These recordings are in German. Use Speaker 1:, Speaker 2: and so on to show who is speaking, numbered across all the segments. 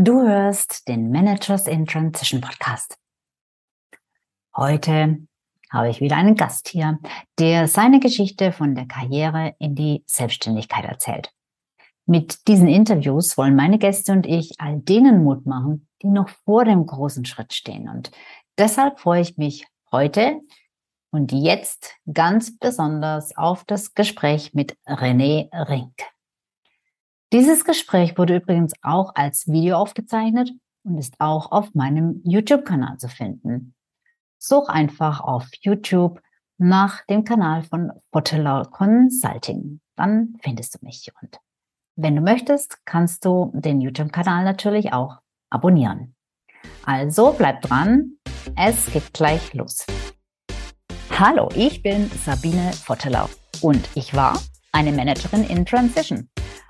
Speaker 1: Du hörst den Managers in Transition Podcast. Heute habe ich wieder einen Gast hier, der seine Geschichte von der Karriere in die Selbstständigkeit erzählt. Mit diesen Interviews wollen meine Gäste und ich all denen Mut machen, die noch vor dem großen Schritt stehen. Und deshalb freue ich mich heute und jetzt ganz besonders auf das Gespräch mit René Rink. Dieses Gespräch wurde übrigens auch als Video aufgezeichnet und ist auch auf meinem YouTube-Kanal zu finden. Such einfach auf YouTube nach dem Kanal von Fotelau Consulting. Dann findest du mich. Und wenn du möchtest, kannst du den YouTube-Kanal natürlich auch abonnieren. Also bleib dran, es geht gleich los. Hallo, ich bin Sabine Vottelau und ich war eine Managerin in Transition.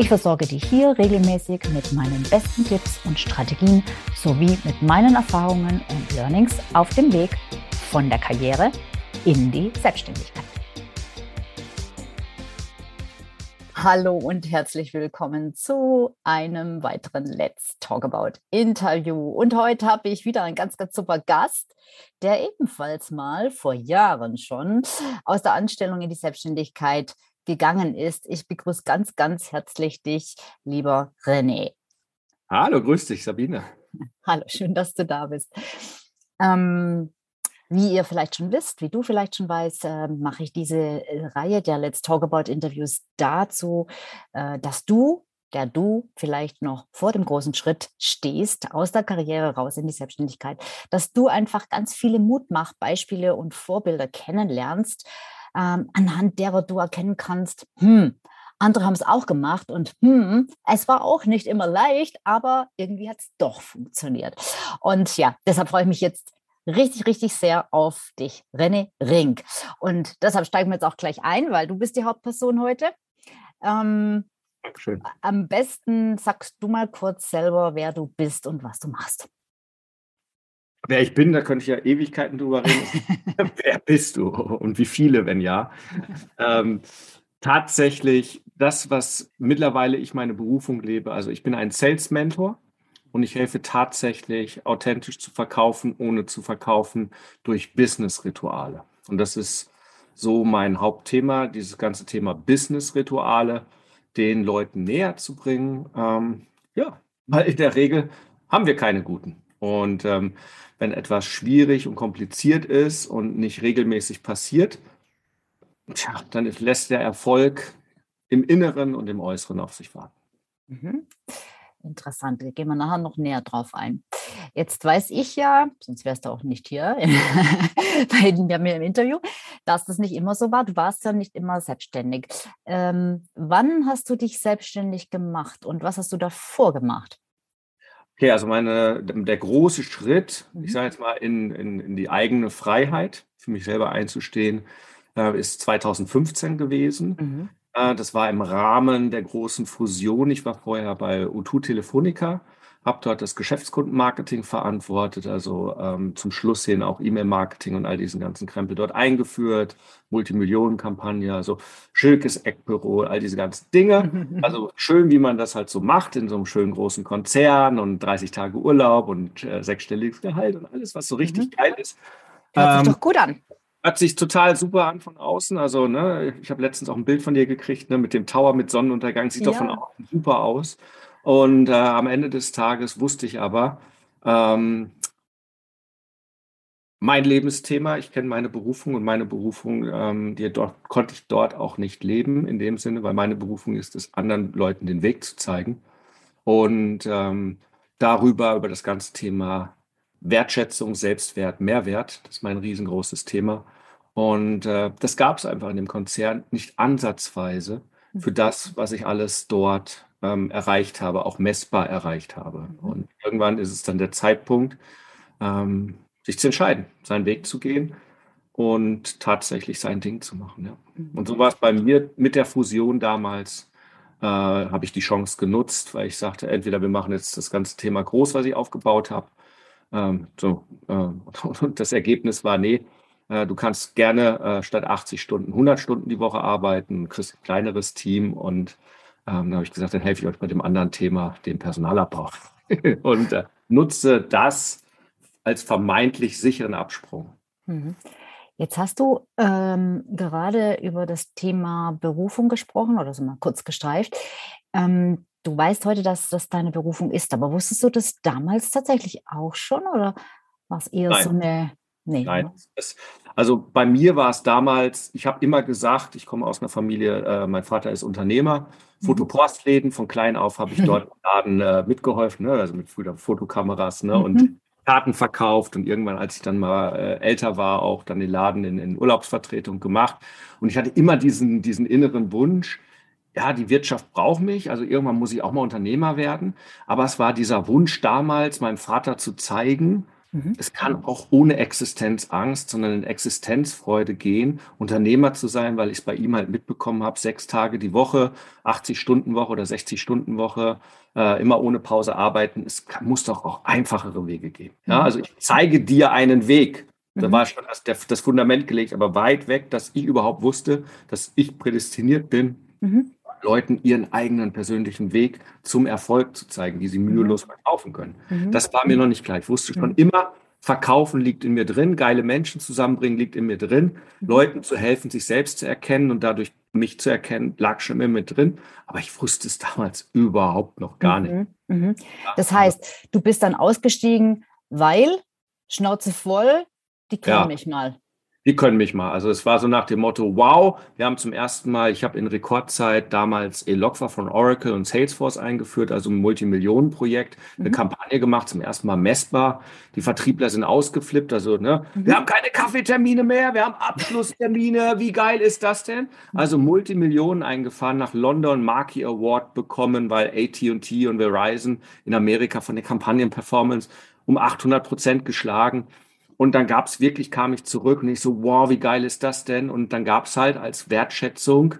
Speaker 1: Ich versorge dich hier regelmäßig mit meinen besten Tipps und Strategien sowie mit meinen Erfahrungen und Learnings auf dem Weg von der Karriere in die Selbstständigkeit. Hallo und herzlich willkommen zu einem weiteren Let's Talk About Interview. Und heute habe ich wieder einen ganz, ganz super Gast, der ebenfalls mal vor Jahren schon aus der Anstellung in die Selbstständigkeit gegangen ist. Ich begrüße ganz, ganz herzlich dich, lieber René.
Speaker 2: Hallo, grüß dich, Sabine.
Speaker 1: Hallo, schön, dass du da bist. Ähm, wie ihr vielleicht schon wisst, wie du vielleicht schon weißt, äh, mache ich diese äh, Reihe der Let's Talk About Interviews dazu, äh, dass du, der du vielleicht noch vor dem großen Schritt stehst, aus der Karriere raus in die Selbstständigkeit, dass du einfach ganz viele Mutmachbeispiele und Vorbilder kennenlernst, ähm, anhand derer du erkennen kannst, hm, andere haben es auch gemacht und hm, es war auch nicht immer leicht, aber irgendwie hat es doch funktioniert. Und ja, deshalb freue ich mich jetzt richtig, richtig sehr auf dich, René Rink. Und deshalb steigen wir jetzt auch gleich ein, weil du bist die Hauptperson heute. Ähm, Dankeschön. Am besten sagst du mal kurz selber, wer du bist und was du machst.
Speaker 2: Wer ich bin, da könnte ich ja Ewigkeiten drüber reden. Wer bist du und wie viele, wenn ja? Ähm, tatsächlich das, was mittlerweile ich meine Berufung lebe. Also ich bin ein Sales Mentor und ich helfe tatsächlich authentisch zu verkaufen, ohne zu verkaufen, durch Business-Rituale. Und das ist so mein Hauptthema, dieses ganze Thema Business-Rituale den Leuten näher zu bringen. Ähm, ja, weil in der Regel haben wir keine guten. Und ähm, wenn etwas schwierig und kompliziert ist und nicht regelmäßig passiert, tja, dann lässt der Erfolg im Inneren und im Äußeren auf sich warten.
Speaker 1: Mhm. Interessant, da gehen wir nachher noch näher drauf ein. Jetzt weiß ich ja, sonst wärst du auch nicht hier bei mir im Interview, dass das nicht immer so war. Du warst ja nicht immer selbstständig. Ähm, wann hast du dich selbstständig gemacht und was hast du davor gemacht?
Speaker 2: Okay, also meine, der große Schritt, ich mhm. sage jetzt mal, in, in, in die eigene Freiheit, für mich selber einzustehen, äh, ist 2015 gewesen. Mhm. Äh, das war im Rahmen der großen Fusion. Ich war vorher bei U2 Telefonica habe dort das Geschäftskundenmarketing verantwortet, also ähm, zum Schluss hin auch E-Mail-Marketing und all diesen ganzen Krempel dort eingeführt, Multimillionen-Kampagne, also Schilkes Eckbüro, all diese ganzen Dinge. Also schön, wie man das halt so macht in so einem schönen großen Konzern und 30 Tage Urlaub und äh, sechsstelliges Gehalt und alles, was so richtig mhm. geil ist.
Speaker 1: Hört sich ähm, doch gut an.
Speaker 2: Hört sich total super an von außen. Also, ne, ich habe letztens auch ein Bild von dir gekriegt, ne, mit dem Tower mit Sonnenuntergang. Sieht ja. doch von außen super aus. Und äh, am Ende des Tages wusste ich aber, ähm, mein Lebensthema, ich kenne meine Berufung und meine Berufung, ähm, die dort, konnte ich dort auch nicht leben, in dem Sinne, weil meine Berufung ist es, anderen Leuten den Weg zu zeigen. Und ähm, darüber, über das ganze Thema Wertschätzung, Selbstwert, Mehrwert, das ist mein riesengroßes Thema. Und äh, das gab es einfach in dem Konzern nicht ansatzweise für das, was ich alles dort ähm, erreicht habe, auch messbar erreicht habe. Mhm. Und irgendwann ist es dann der Zeitpunkt, ähm, sich zu entscheiden, seinen Weg zu gehen und tatsächlich sein Ding zu machen. Ja. Mhm. Und so war es bei mir mit der Fusion damals. Äh, habe ich die Chance genutzt, weil ich sagte, entweder wir machen jetzt das ganze Thema groß, was ich aufgebaut habe. Ähm, so, äh, und das Ergebnis war, nee, äh, du kannst gerne äh, statt 80 Stunden 100 Stunden die Woche arbeiten, kriegst ein kleineres Team und ähm, da habe ich gesagt, dann helfe ich euch bei dem anderen Thema, dem Personalabbau. und äh, nutze das als vermeintlich sicheren Absprung. Mhm.
Speaker 1: Jetzt hast du ähm, gerade über das Thema Berufung gesprochen oder so mal kurz gestreift. Ähm, du weißt heute, dass das deine Berufung ist, aber wusstest du das damals tatsächlich auch schon oder war es eher Nein. so eine
Speaker 2: Nee. Nein. Es, also bei mir war es damals, ich habe immer gesagt, ich komme aus einer Familie, äh, mein Vater ist Unternehmer, mhm. Fotopostläden, von klein auf habe ich dort im Laden äh, mitgeholfen, ne? also mit früher Fotokameras ne? Mhm. und Karten verkauft und irgendwann, als ich dann mal äh, älter war, auch dann den Laden in, in Urlaubsvertretung gemacht. Und ich hatte immer diesen, diesen inneren Wunsch, ja, die Wirtschaft braucht mich, also irgendwann muss ich auch mal Unternehmer werden. Aber es war dieser Wunsch damals, meinem Vater zu zeigen, Mhm. Es kann auch ohne Existenzangst, sondern in Existenzfreude gehen, Unternehmer zu sein, weil ich es bei ihm halt mitbekommen habe, sechs Tage die Woche, 80 Stunden Woche oder 60 Stunden Woche, äh, immer ohne Pause arbeiten. Es kann, muss doch auch einfachere Wege geben. Ja, mhm. also ich zeige dir einen Weg. Da mhm. war schon das, das Fundament gelegt, aber weit weg, dass ich überhaupt wusste, dass ich prädestiniert bin, mhm. Leuten ihren eigenen persönlichen Weg zum Erfolg zu zeigen, die sie mhm. mühelos verkaufen können. Mhm. Das war mir noch nicht klar. Ich wusste schon mhm. immer, Verkaufen liegt in mir drin, geile Menschen zusammenbringen liegt in mir drin, mhm. Leuten zu helfen, sich selbst zu erkennen und dadurch mich zu erkennen, lag schon immer mit drin. Aber ich wusste es damals überhaupt noch gar nicht.
Speaker 1: Mhm. Mhm. Das heißt, du bist dann ausgestiegen, weil Schnauze voll, die können ja. mich mal
Speaker 2: die können mich mal. Also es war so nach dem Motto, wow, wir haben zum ersten Mal, ich habe in Rekordzeit damals Eloqua von Oracle und Salesforce eingeführt, also ein Multimillionenprojekt, eine mhm. Kampagne gemacht, zum ersten Mal messbar. Die Vertriebler sind ausgeflippt, also ne, mhm. wir haben keine Kaffeetermine mehr, wir haben Abschlusstermine, wie geil ist das denn? Also Multimillionen eingefahren, nach London Marquee Award bekommen, weil AT&T und Verizon in Amerika von der Kampagnenperformance um 800 Prozent geschlagen. Und dann gab es wirklich, kam ich zurück und ich so, wow, wie geil ist das denn? Und dann gab es halt als Wertschätzung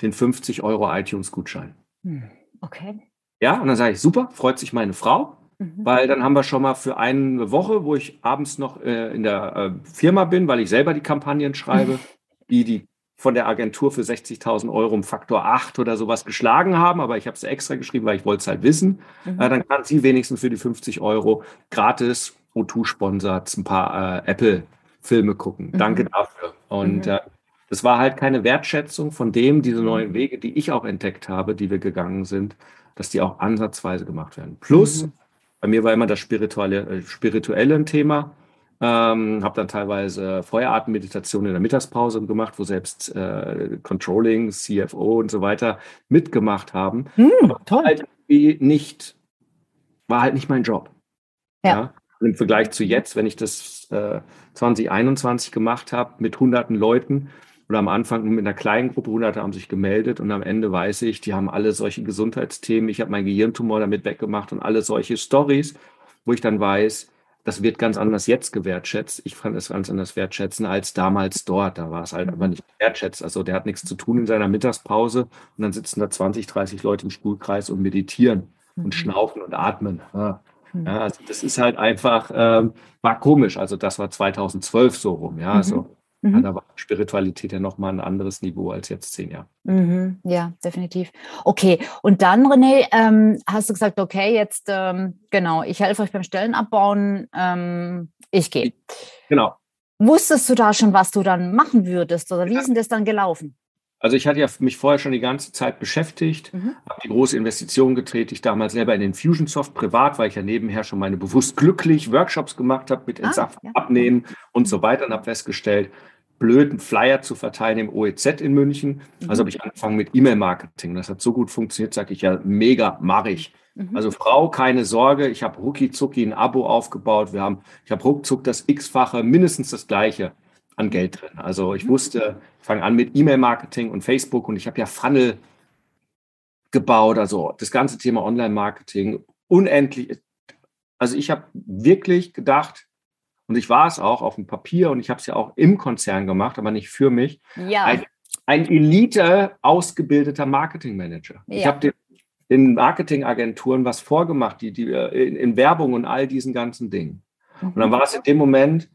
Speaker 2: den 50 Euro iTunes-Gutschein. Hm,
Speaker 1: okay.
Speaker 2: Ja, und dann sage ich, super, freut sich meine Frau, mhm. weil dann haben wir schon mal für eine Woche, wo ich abends noch äh, in der äh, Firma bin, weil ich selber die Kampagnen schreibe, die die von der Agentur für 60.000 Euro um Faktor 8 oder sowas geschlagen haben, aber ich habe es extra geschrieben, weil ich wollte es halt wissen. Mhm. Äh, dann kann sie wenigstens für die 50 Euro gratis O2 sponsert, ein paar äh, Apple-Filme gucken. Mhm. Danke dafür. Und mhm. äh, das war halt keine Wertschätzung von dem, diese neuen Wege, die ich auch entdeckt habe, die wir gegangen sind, dass die auch ansatzweise gemacht werden. Plus, mhm. bei mir war immer das spirituelle, äh, spirituelle ein Thema. Ähm, habe dann teilweise Feuerartenmeditation in der Mittagspause gemacht, wo selbst äh, Controlling, CFO und so weiter mitgemacht haben. Hm, toll. Halt nicht, war halt nicht mein Job. Ja. ja im Vergleich zu jetzt, wenn ich das äh, 2021 gemacht habe mit hunderten Leuten oder am Anfang mit einer kleinen Gruppe, hunderte haben sich gemeldet und am Ende weiß ich, die haben alle solche Gesundheitsthemen. Ich habe meinen Gehirntumor damit weggemacht und alle solche Stories, wo ich dann weiß, das wird ganz anders jetzt gewertschätzt. Ich fand es ganz anders wertschätzen als damals dort. Da war es halt einfach nicht wertschätzt. Also der hat nichts zu tun in seiner Mittagspause und dann sitzen da 20, 30 Leute im Stuhlkreis und meditieren und mhm. schnaufen und atmen. Ja. Hm. Ja, also das ist halt einfach, ähm, war komisch. Also das war 2012 so rum. Ja, mhm. also mhm. da war Spiritualität ja nochmal ein anderes Niveau als jetzt zehn Jahre.
Speaker 1: Mhm. Ja, definitiv. Okay, und dann, René, ähm, hast du gesagt, okay, jetzt, ähm, genau, ich helfe euch beim Stellenabbauen, ähm, ich gehe.
Speaker 2: Genau.
Speaker 1: Wusstest du da schon, was du dann machen würdest oder wie ist denn das dann gelaufen?
Speaker 2: Also ich hatte ja mich vorher schon die ganze Zeit beschäftigt, mhm. habe die große Investition getätigt, damals selber in Infusionsoft privat, weil ich ja nebenher schon meine bewusst glücklich Workshops gemacht habe mit Entsaft, ah, ja. Abnehmen und so weiter und habe festgestellt, blöden Flyer zu verteilen im OEZ in München. Mhm. Also habe ich angefangen mit E-Mail-Marketing. Das hat so gut funktioniert, sage ich ja, mega, mache ich. Mhm. Also Frau, keine Sorge, ich habe rucki zucki ein Abo aufgebaut. Wir haben, ich habe ruckzuck das X-fache, mindestens das gleiche an Geld drin. Also ich mhm. wusste, ich fange an mit E-Mail-Marketing und Facebook und ich habe ja Funnel gebaut, also das ganze Thema Online-Marketing unendlich. Also ich habe wirklich gedacht, und ich war es auch auf dem Papier und ich habe es ja auch im Konzern gemacht, aber nicht für mich.
Speaker 1: Ja.
Speaker 2: Ein, ein Elite ausgebildeter Marketingmanager.
Speaker 1: Ja.
Speaker 2: Ich habe den, den Marketingagenturen was vorgemacht, die, die äh, in, in Werbung und all diesen ganzen Dingen. Und dann war es in dem Moment,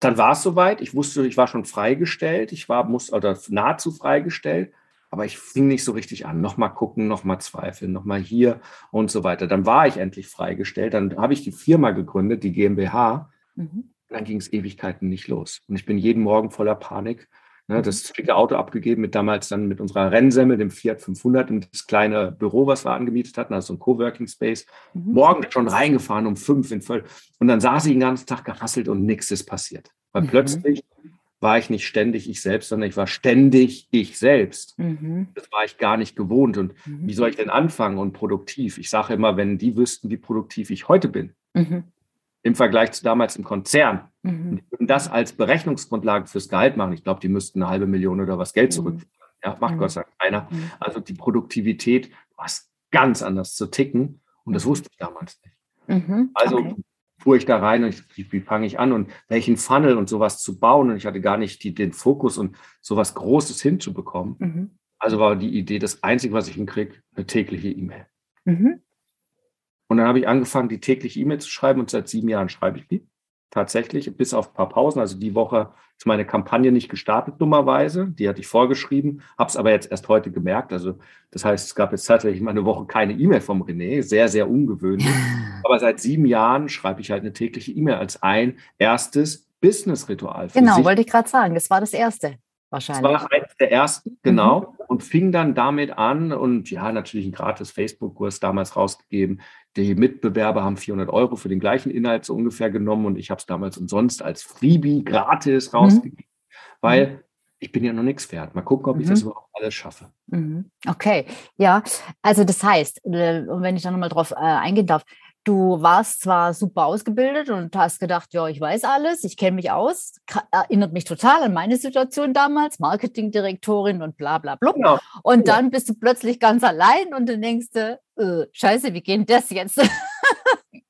Speaker 2: dann war es soweit. Ich wusste, ich war schon freigestellt. Ich war muss oder nahezu freigestellt, aber ich fing nicht so richtig an. Nochmal gucken, nochmal zweifeln, nochmal hier und so weiter. Dann war ich endlich freigestellt. Dann habe ich die Firma gegründet, die GmbH.
Speaker 1: Mhm.
Speaker 2: Dann ging es Ewigkeiten nicht los. Und ich bin jeden Morgen voller Panik. Ne, das dicke Auto abgegeben mit damals dann mit unserer Rennsemmel, dem Fiat 500, in das kleine Büro, was wir angemietet hatten, also so ein Coworking Space.
Speaker 1: Mhm.
Speaker 2: Morgen schon reingefahren um fünf in voll. Und dann saß ich den ganzen Tag gerasselt und nichts ist passiert. Weil
Speaker 1: Mhm.
Speaker 2: plötzlich war ich nicht ständig ich selbst, sondern ich war ständig ich selbst.
Speaker 1: Mhm.
Speaker 2: Das war ich gar nicht gewohnt. Und
Speaker 1: Mhm.
Speaker 2: wie soll ich denn anfangen und produktiv? Ich sage immer, wenn die wüssten, wie produktiv ich heute bin,
Speaker 1: Mhm.
Speaker 2: Im Vergleich zu damals im Konzern,
Speaker 1: Mhm.
Speaker 2: und die würden das als Berechnungsgrundlage fürs Gehalt machen. Ich glaube, die müssten eine halbe Million oder was Geld
Speaker 1: Mhm.
Speaker 2: zurückführen. Ja, macht
Speaker 1: Mhm.
Speaker 2: Gott sei Dank keiner.
Speaker 1: Mhm.
Speaker 2: Also die Produktivität war ganz anders zu ticken und das
Speaker 1: Mhm.
Speaker 2: wusste ich damals nicht.
Speaker 1: Mhm.
Speaker 2: Also
Speaker 1: Okay.
Speaker 2: fuhr ich da rein und ich, wie, fange ich an und welchen Funnel und sowas zu bauen und ich hatte gar nicht die, den Fokus und sowas Großes hinzubekommen.
Speaker 1: Mhm.
Speaker 2: Also war die Idee, das Einzige, was ich hinkriege, eine tägliche E-Mail.
Speaker 1: Mhm.
Speaker 2: Und dann habe ich angefangen, die tägliche E-Mail zu schreiben und seit sieben Jahren schreibe ich die. Tatsächlich, bis auf ein paar Pausen. Also die Woche ist meine Kampagne nicht gestartet, dummerweise. Die hatte ich vorgeschrieben, habe es aber jetzt erst heute gemerkt. Also das heißt, es gab jetzt tatsächlich mal eine Woche keine E-Mail vom René. Sehr, sehr ungewöhnlich. Aber seit sieben Jahren schreibe ich halt eine tägliche E-Mail als ein erstes Business-Ritual.
Speaker 1: Genau,
Speaker 2: sich.
Speaker 1: wollte ich gerade sagen. Das war das erste
Speaker 2: Das
Speaker 1: wahrscheinlich.
Speaker 2: war eines der ersten, genau. Und fing dann damit an und ja, natürlich ein gratis Facebook-Kurs damals rausgegeben. Die Mitbewerber haben 400 Euro für den gleichen Inhalt so ungefähr genommen und ich habe es damals umsonst als Freebie gratis rausgegeben, weil ich bin ja noch nichts wert. Mal gucken, ob ich
Speaker 1: Mhm.
Speaker 2: das überhaupt alles schaffe.
Speaker 1: Mhm. Okay, ja, also das heißt, äh, und wenn ich da nochmal drauf äh, eingehen darf, du warst zwar super ausgebildet und hast gedacht, ja, ich weiß alles, ich kenne mich aus, erinnert mich total an meine Situation damals, Marketingdirektorin und bla bla bla.
Speaker 2: Genau.
Speaker 1: Und
Speaker 2: Ja.
Speaker 1: dann bist du plötzlich ganz allein und dann denkst du, äh, scheiße, wie geht das jetzt?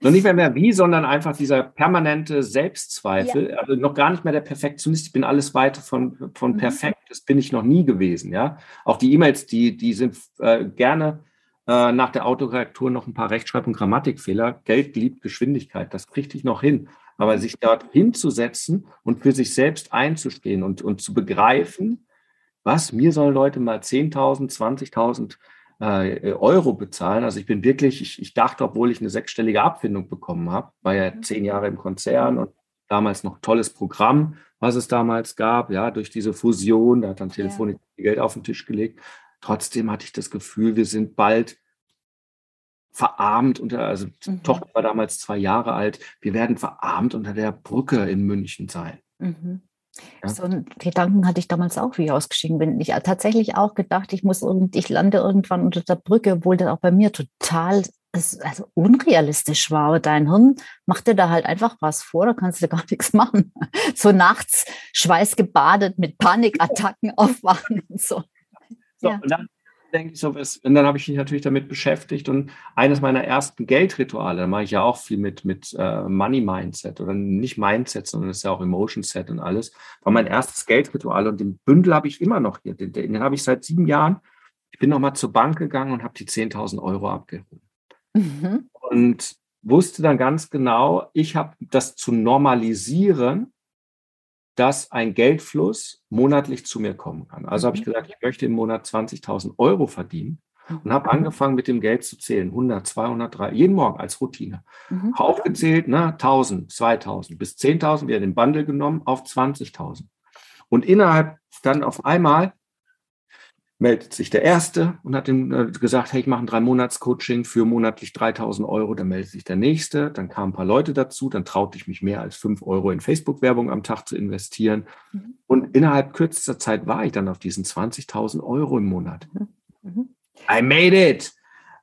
Speaker 2: Noch nicht mehr mehr wie, sondern einfach dieser permanente Selbstzweifel. Also noch gar nicht mehr der Perfektionist. Ich bin alles weiter von, von
Speaker 1: Mhm.
Speaker 2: perfekt. Das bin ich noch nie gewesen. Ja, auch die E-Mails, die, die sind äh, gerne äh, nach der Autokorrektur noch ein paar Rechtschreib- und Grammatikfehler. Geld liebt Geschwindigkeit. Das kriegte ich noch hin. Aber sich dort hinzusetzen und für sich selbst einzustehen und, und zu begreifen, was mir sollen Leute mal 10.000, 20.000 äh, Euro bezahlen. Also ich bin wirklich, ich, ich dachte, obwohl ich eine sechsstellige Abfindung bekommen habe, war ja zehn Jahre im Konzern und damals noch tolles Programm, was es damals gab, ja, durch diese Fusion, da hat dann Telefonik viel Geld auf den Tisch gelegt. Trotzdem hatte ich das Gefühl, wir sind bald verarmt unter, also
Speaker 1: Mhm.
Speaker 2: Tochter war damals zwei Jahre alt, wir werden verarmt unter der Brücke in München sein.
Speaker 1: Mhm.
Speaker 2: Ja.
Speaker 1: So einen Gedanken hatte ich damals auch, wie ich ausgestiegen bin. Ich habe tatsächlich auch gedacht, ich muss irgend, ich lande irgendwann unter der Brücke, obwohl das auch bei mir total also unrealistisch war. Aber dein Hirn macht dir da halt einfach was vor, da kannst du gar nichts machen. So nachts schweißgebadet mit Panikattacken aufwachen und so.
Speaker 2: So,
Speaker 1: Ja.
Speaker 2: und dann denke ich so, was, und dann habe ich mich natürlich damit beschäftigt und eines meiner ersten Geldrituale, da mache ich ja auch viel mit, mit äh, Money Mindset oder nicht Mindset, sondern das ist ja auch Emotion Set und alles, war mein erstes Geldritual und den Bündel habe ich immer noch hier, den, den habe ich seit sieben Jahren. Ich bin nochmal zur Bank gegangen und habe die 10.000 Euro abgehoben
Speaker 1: Mhm.
Speaker 2: und wusste dann ganz genau, ich habe das zu normalisieren, dass ein Geldfluss monatlich zu mir kommen kann. Also habe ich
Speaker 1: Mhm.
Speaker 2: gesagt, ich möchte im Monat 20.000 Euro verdienen und habe angefangen mit dem Geld zu zählen. 100, 200, 300, jeden Morgen als Routine.
Speaker 1: Mhm.
Speaker 2: Aufgezählt, ne, 1.000, 2.000 bis 10.000, wieder den Bundle genommen auf 20.000. Und innerhalb dann auf einmal meldet sich der Erste und hat ihm äh, gesagt, hey, ich mache ein Drei-Monats-Coaching für monatlich 3.000 Euro. Dann meldet sich der Nächste, dann kamen ein paar Leute dazu, dann traute ich mich mehr als 5 Euro in Facebook-Werbung am Tag zu investieren.
Speaker 1: Mhm.
Speaker 2: Und innerhalb kürzester Zeit war ich dann auf diesen 20.000 Euro im Monat.
Speaker 1: Mhm.
Speaker 2: I made it!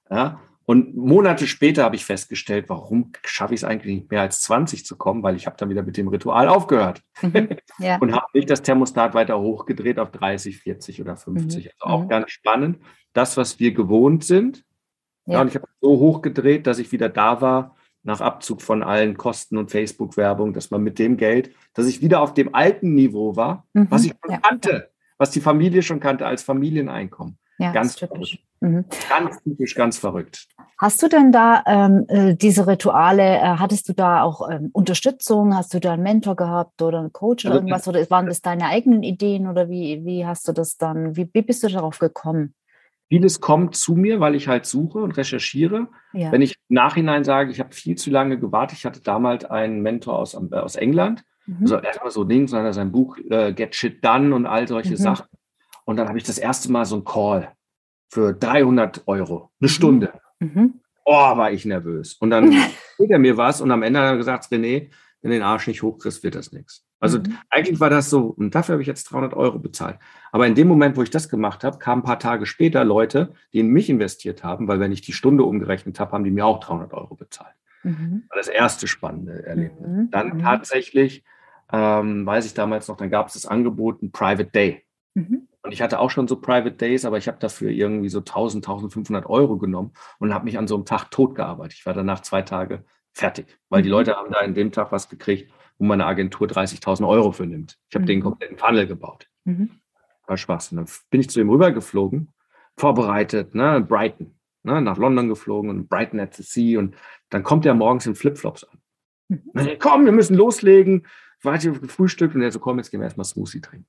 Speaker 2: Ja, und Monate später habe ich festgestellt, warum schaffe ich es eigentlich nicht mehr als 20 zu kommen, weil ich habe dann wieder mit dem Ritual aufgehört
Speaker 1: Mhm. Ja.
Speaker 2: und habe nicht das Thermostat weiter hochgedreht auf 30, 40 oder 50.
Speaker 1: Mhm.
Speaker 2: Also auch
Speaker 1: Mhm.
Speaker 2: ganz spannend. Das, was wir gewohnt sind. Ja.
Speaker 1: Ja.
Speaker 2: und ich habe so hochgedreht, dass ich wieder da war, nach Abzug von allen Kosten und Facebook-Werbung, dass man mit dem Geld, dass ich wieder auf dem alten Niveau war, mhm, was ich schon ja. kannte, was die Familie schon kannte als Familieneinkommen. Ja, ganz typisch. Mhm. Ganz typisch, ganz verrückt.
Speaker 1: Hast du denn da ähm, äh, diese Rituale, äh, hattest du da auch ähm, Unterstützung? Hast du da einen Mentor gehabt oder einen Coach oder also, irgendwas? Oder waren das deine eigenen Ideen oder wie, wie hast du das dann, wie, wie bist du darauf gekommen?
Speaker 2: Vieles kommt zu mir, weil ich halt suche und recherchiere. Ja. Wenn ich im Nachhinein sage, ich habe viel zu lange gewartet, ich hatte damals einen Mentor aus, äh, aus England, mhm. also erstmal so Dings, sondern sein Buch äh, Get Shit Done und all solche mhm. Sachen. Und dann habe ich das erste Mal so ein Call für 300 Euro, eine mhm. Stunde. Mhm. Oh, war ich nervös. Und dann erzählt er mir was und am Ende hat er gesagt, René, wenn du den Arsch nicht hochkriegst, wird das nichts. Also mhm. eigentlich war das so, und dafür habe ich jetzt 300 Euro bezahlt. Aber in dem Moment, wo ich das gemacht habe, kamen ein paar Tage später Leute, die in mich investiert haben, weil wenn ich die Stunde umgerechnet habe, haben die mir auch 300 Euro bezahlt. Mhm. Das war das erste spannende Erlebnis. Mhm. Dann mhm. tatsächlich, ähm, weiß ich damals noch, dann gab es das Angebot, ein Private Day. Mhm. Und ich hatte auch schon so Private Days, aber ich habe dafür irgendwie so 1000, 1500 Euro genommen und habe mich an so einem Tag tot gearbeitet. Ich war danach zwei Tage fertig, weil die mhm. Leute haben da in dem Tag was gekriegt, wo meine Agentur 30.000 Euro für nimmt. Ich habe mhm. den kompletten Funnel gebaut. Mhm. War Spaß. Und dann bin ich zu ihm rübergeflogen, vorbereitet, ne, Brighton, ne, nach London geflogen und Brighton at the Sea. Und dann kommt er morgens in Flipflops an. Mhm. Dann, komm, wir müssen loslegen. Ich war hier gefrühstückt und er so, komm, jetzt gehen wir erstmal Smoothie trinken.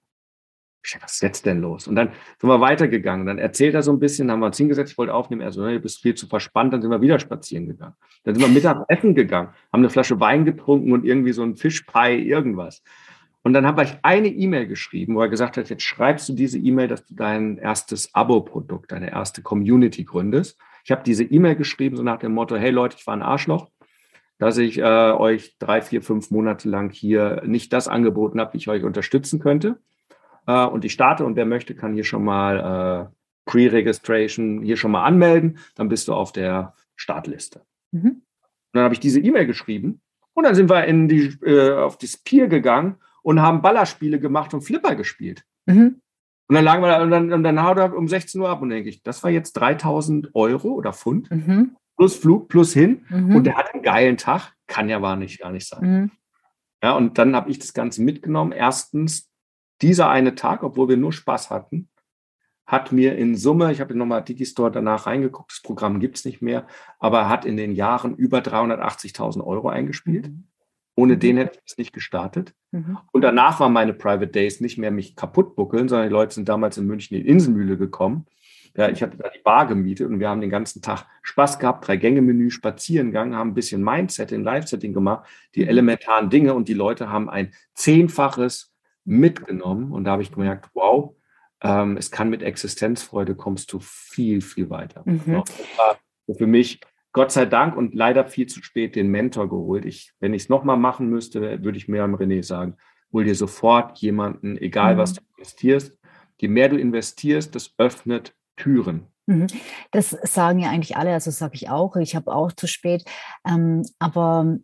Speaker 2: Ich dachte, was ist jetzt denn los? Und dann sind wir weitergegangen. Dann erzählt er so ein bisschen, haben wir uns hingesetzt, ich wollte aufnehmen. Er so, du bist viel zu verspannt. Dann sind wir wieder spazieren gegangen. Dann sind wir Mittagessen gegangen, haben eine Flasche Wein getrunken und irgendwie so ein Fischpie, irgendwas. Und dann habe ich eine E-Mail geschrieben, wo er gesagt hat, jetzt schreibst du diese E-Mail, dass du dein erstes Abo-Produkt, deine erste Community gründest. Ich habe diese E-Mail geschrieben, so nach dem Motto, hey Leute, ich war ein Arschloch, dass ich äh, euch drei, vier, fünf Monate lang hier nicht das angeboten habe, wie ich euch unterstützen könnte äh, und ich starte und wer möchte, kann hier schon mal äh, Pre-Registration hier schon mal anmelden, dann bist du auf der Startliste. Mhm. Und dann habe ich diese E-Mail geschrieben und dann sind wir in die, äh, auf das Pier gegangen und haben Ballerspiele gemacht und Flipper gespielt. Mhm. Und dann lagen wir da und dann, und dann haut er um 16 Uhr ab und denke ich, das war jetzt 3000 Euro oder Pfund mhm. plus Flug plus hin mhm. und der hat einen geilen Tag, kann ja nicht gar nicht sein. Mhm. Ja, und dann habe ich das Ganze mitgenommen. Erstens dieser eine Tag, obwohl wir nur Spaß hatten, hat mir in Summe, ich habe nochmal Digistore danach reingeguckt, das Programm gibt es nicht mehr, aber hat in den Jahren über 380.000 Euro eingespielt. Mhm. Ohne den mhm. hätte ich es nicht gestartet. Mhm. Und danach waren meine Private Days nicht mehr mich kaputt buckeln, sondern die Leute sind damals in München in die Inselmühle gekommen. Ja, ich hatte da die Bar gemietet und wir haben den ganzen Tag Spaß gehabt, drei Gänge Menü, spazieren gegangen, haben ein bisschen Mindset in Live-Setting gemacht, die mhm. elementaren Dinge und die Leute haben ein zehnfaches mitgenommen und da habe ich gemerkt, wow, ähm, es kann mit Existenzfreude kommst du viel, viel weiter. Mhm. Das war für mich Gott sei Dank und leider viel zu spät den Mentor geholt. Ich, wenn ich es nochmal machen müsste, würde ich mir am René sagen, hol dir sofort jemanden, egal mhm. was du investierst. Je mehr du investierst, das öffnet Türen.
Speaker 1: Mhm. Das sagen ja eigentlich alle, also sage ich auch. Ich habe auch zu spät. Ähm, aber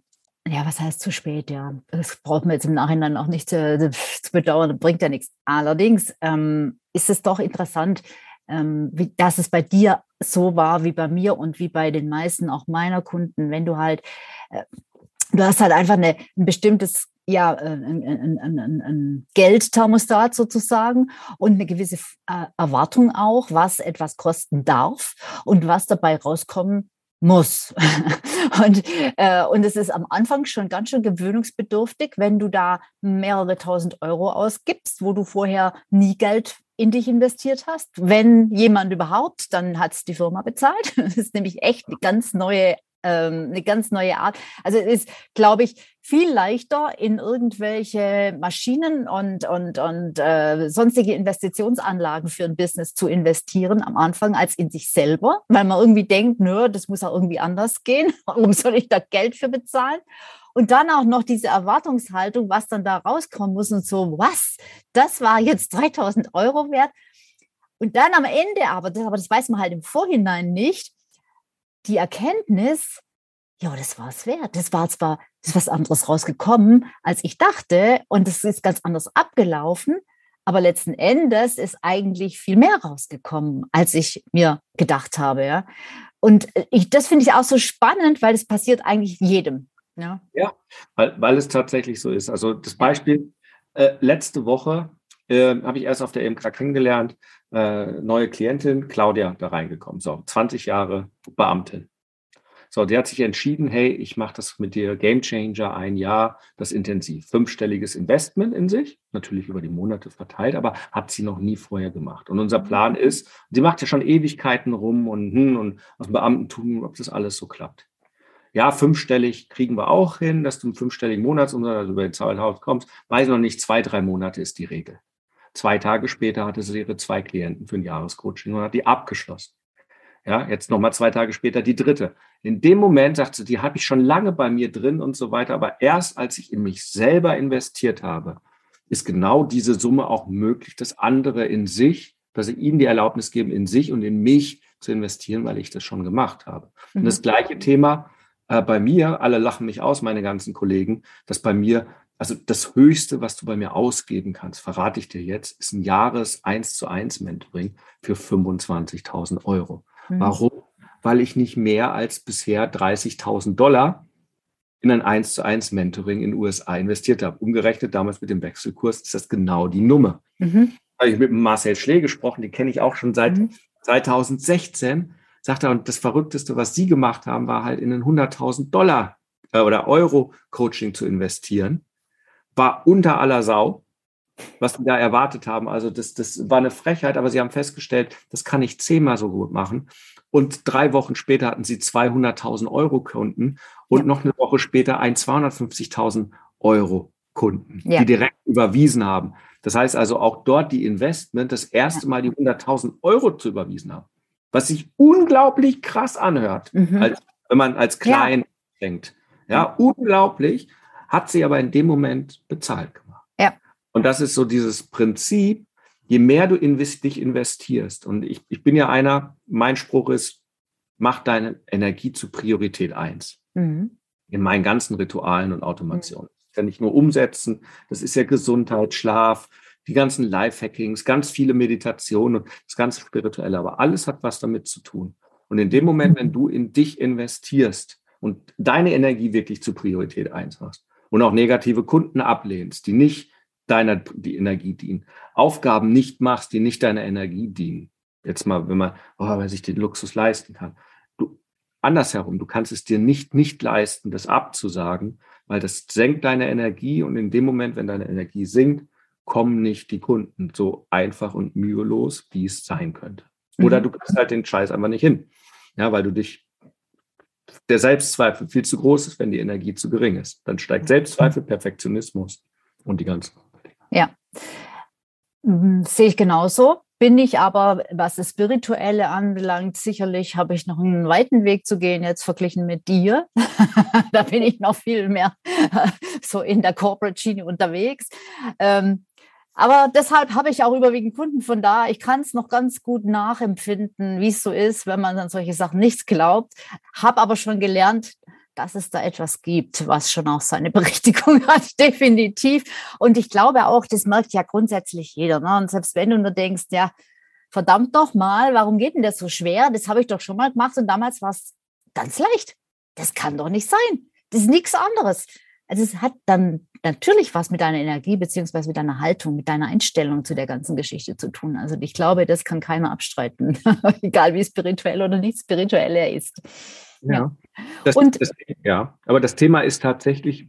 Speaker 1: ja, was heißt zu spät? Ja, das braucht man jetzt im Nachhinein auch nicht zu, zu bedauern, bringt ja nichts. Allerdings ähm, ist es doch interessant, ähm, wie, dass es bei dir so war wie bei mir und wie bei den meisten auch meiner Kunden, wenn du halt, äh, du hast halt einfach eine, ein bestimmtes ja, äh, ein, ein, ein, ein, Geldthermostat sozusagen und eine gewisse äh, Erwartung auch, was etwas kosten darf und was dabei rauskommen muss. und, äh, und es ist am Anfang schon ganz schön gewöhnungsbedürftig, wenn du da mehrere tausend Euro ausgibst, wo du vorher nie Geld in dich investiert hast. Wenn jemand überhaupt, dann hat es die Firma bezahlt. Das ist nämlich echt eine ganz neue ähm, eine ganz neue Art. Also es ist, glaube ich, viel leichter in irgendwelche Maschinen und, und, und äh, sonstige Investitionsanlagen für ein Business zu investieren am Anfang als in sich selber, weil man irgendwie denkt, nö, das muss auch irgendwie anders gehen. Warum soll ich da Geld für bezahlen? Und dann auch noch diese Erwartungshaltung, was dann da rauskommen muss und so, was? Das war jetzt 3000 Euro wert. Und dann am Ende aber, das, aber das weiß man halt im Vorhinein nicht, die Erkenntnis, ja, das war es wert. Das war zwar das ist was anderes rausgekommen, als ich dachte, und es ist ganz anders abgelaufen, aber letzten Endes ist eigentlich viel mehr rausgekommen, als ich mir gedacht habe. Ja? und ich, das finde ich auch so spannend, weil es passiert eigentlich jedem.
Speaker 2: Ja, ja weil, weil es tatsächlich so ist. Also das Beispiel, äh, letzte Woche äh, habe ich erst auf der EMK kennengelernt, äh, neue Klientin, Claudia, da reingekommen. So, 20 Jahre Beamtin. So, der hat sich entschieden, hey, ich mache das mit dir Game Changer ein Jahr, das intensiv. Fünfstelliges Investment in sich, natürlich über die Monate verteilt, aber hat sie noch nie vorher gemacht. Und unser Plan ist, sie macht ja schon Ewigkeiten rum und, hm, und aus dem Beamtentum, ob das alles so klappt. Ja, fünfstellig kriegen wir auch hin, dass du einen fünfstelligen Monatsumsatz also über den Zahlhaus kommst. Weiß noch nicht, zwei, drei Monate ist die Regel. Zwei Tage später hatte sie ihre zwei Klienten für ein Jahrescoaching und hat die abgeschlossen. Ja, jetzt nochmal zwei Tage später die dritte. In dem Moment sagt sie, die habe ich schon lange bei mir drin und so weiter. Aber erst als ich in mich selber investiert habe, ist genau diese Summe auch möglich, dass andere in sich, dass ich ihnen die Erlaubnis geben, in sich und in mich zu investieren, weil ich das schon gemacht habe. Mhm. Und das gleiche Thema äh, bei mir, alle lachen mich aus, meine ganzen Kollegen, dass bei mir, also das Höchste, was du bei mir ausgeben kannst, verrate ich dir jetzt, ist ein Jahres 1 zu 1 Mentoring für 25.000 Euro. Mhm. Warum? Weil ich nicht mehr als bisher 30.000 Dollar in ein 1 zu 1 Mentoring in den USA investiert habe. Umgerechnet damals mit dem Wechselkurs ist das genau die Nummer. Mhm. Habe ich mit Marcel Schlee gesprochen, die kenne ich auch schon seit mhm. 2016. Sagt er, und das Verrückteste, was Sie gemacht haben, war halt in ein 100.000 Dollar äh, oder Euro Coaching zu investieren. War unter aller Sau was sie da erwartet haben. Also das, das war eine Frechheit, aber sie haben festgestellt, das kann ich zehnmal so gut machen. Und drei Wochen später hatten sie 200.000 Euro Kunden und ja. noch eine Woche später ein 250.000 Euro Kunden, ja. die direkt überwiesen haben. Das heißt also auch dort die Investment das erste Mal die 100.000 Euro zu überwiesen haben. Was sich unglaublich krass anhört, mhm. als, wenn man als klein ja. denkt. Ja, unglaublich, hat sie aber in dem Moment bezahlt gemacht. Und das ist so dieses Prinzip, je mehr du invest, dich investierst, und ich, ich bin ja einer, mein Spruch ist, mach deine Energie zu Priorität eins mhm. in meinen ganzen Ritualen und Automationen. Mhm. Das kann ich nur umsetzen. Das ist ja Gesundheit, Schlaf, die ganzen Lifehackings, ganz viele Meditationen und das ganze Spirituelle. Aber alles hat was damit zu tun. Und in dem Moment, wenn du in dich investierst und deine Energie wirklich zu Priorität eins machst und auch negative Kunden ablehnst, die nicht deiner die Energie dienen. Aufgaben nicht machst, die nicht deiner Energie dienen. Jetzt mal, wenn man, oh, weil sich den Luxus leisten kann. Du, andersherum, du kannst es dir nicht, nicht leisten, das abzusagen, weil das senkt deine Energie und in dem Moment, wenn deine Energie sinkt, kommen nicht die Kunden so einfach und mühelos, wie es sein könnte. Oder mhm. du kriegst halt den Scheiß einfach nicht hin. Ja, weil du dich, der Selbstzweifel viel zu groß ist, wenn die Energie zu gering ist. Dann steigt Selbstzweifel, Perfektionismus und die ganzen
Speaker 1: ja, mhm, sehe ich genauso. Bin ich aber, was das Spirituelle anbelangt, sicherlich habe ich noch einen weiten Weg zu gehen, jetzt verglichen mit dir. da bin ich noch viel mehr so in der Corporate-Schiene unterwegs. Ähm, aber deshalb habe ich auch überwiegend Kunden von da. Ich kann es noch ganz gut nachempfinden, wie es so ist, wenn man an solche Sachen nichts glaubt. Habe aber schon gelernt, dass es da etwas gibt, was schon auch seine Berechtigung hat, definitiv. Und ich glaube auch, das merkt ja grundsätzlich jeder. Ne? Und selbst wenn du nur denkst, ja, verdammt doch mal, warum geht denn das so schwer? Das habe ich doch schon mal gemacht und damals war es ganz leicht. Das kann doch nicht sein. Das ist nichts anderes. Also es hat dann natürlich was mit deiner Energie beziehungsweise mit deiner Haltung, mit deiner Einstellung zu der ganzen Geschichte zu tun. Also ich glaube, das kann keiner abstreiten, egal wie spirituell oder nicht spirituell er ist.
Speaker 2: Ja. Das, und, das, ja, aber das Thema ist tatsächlich,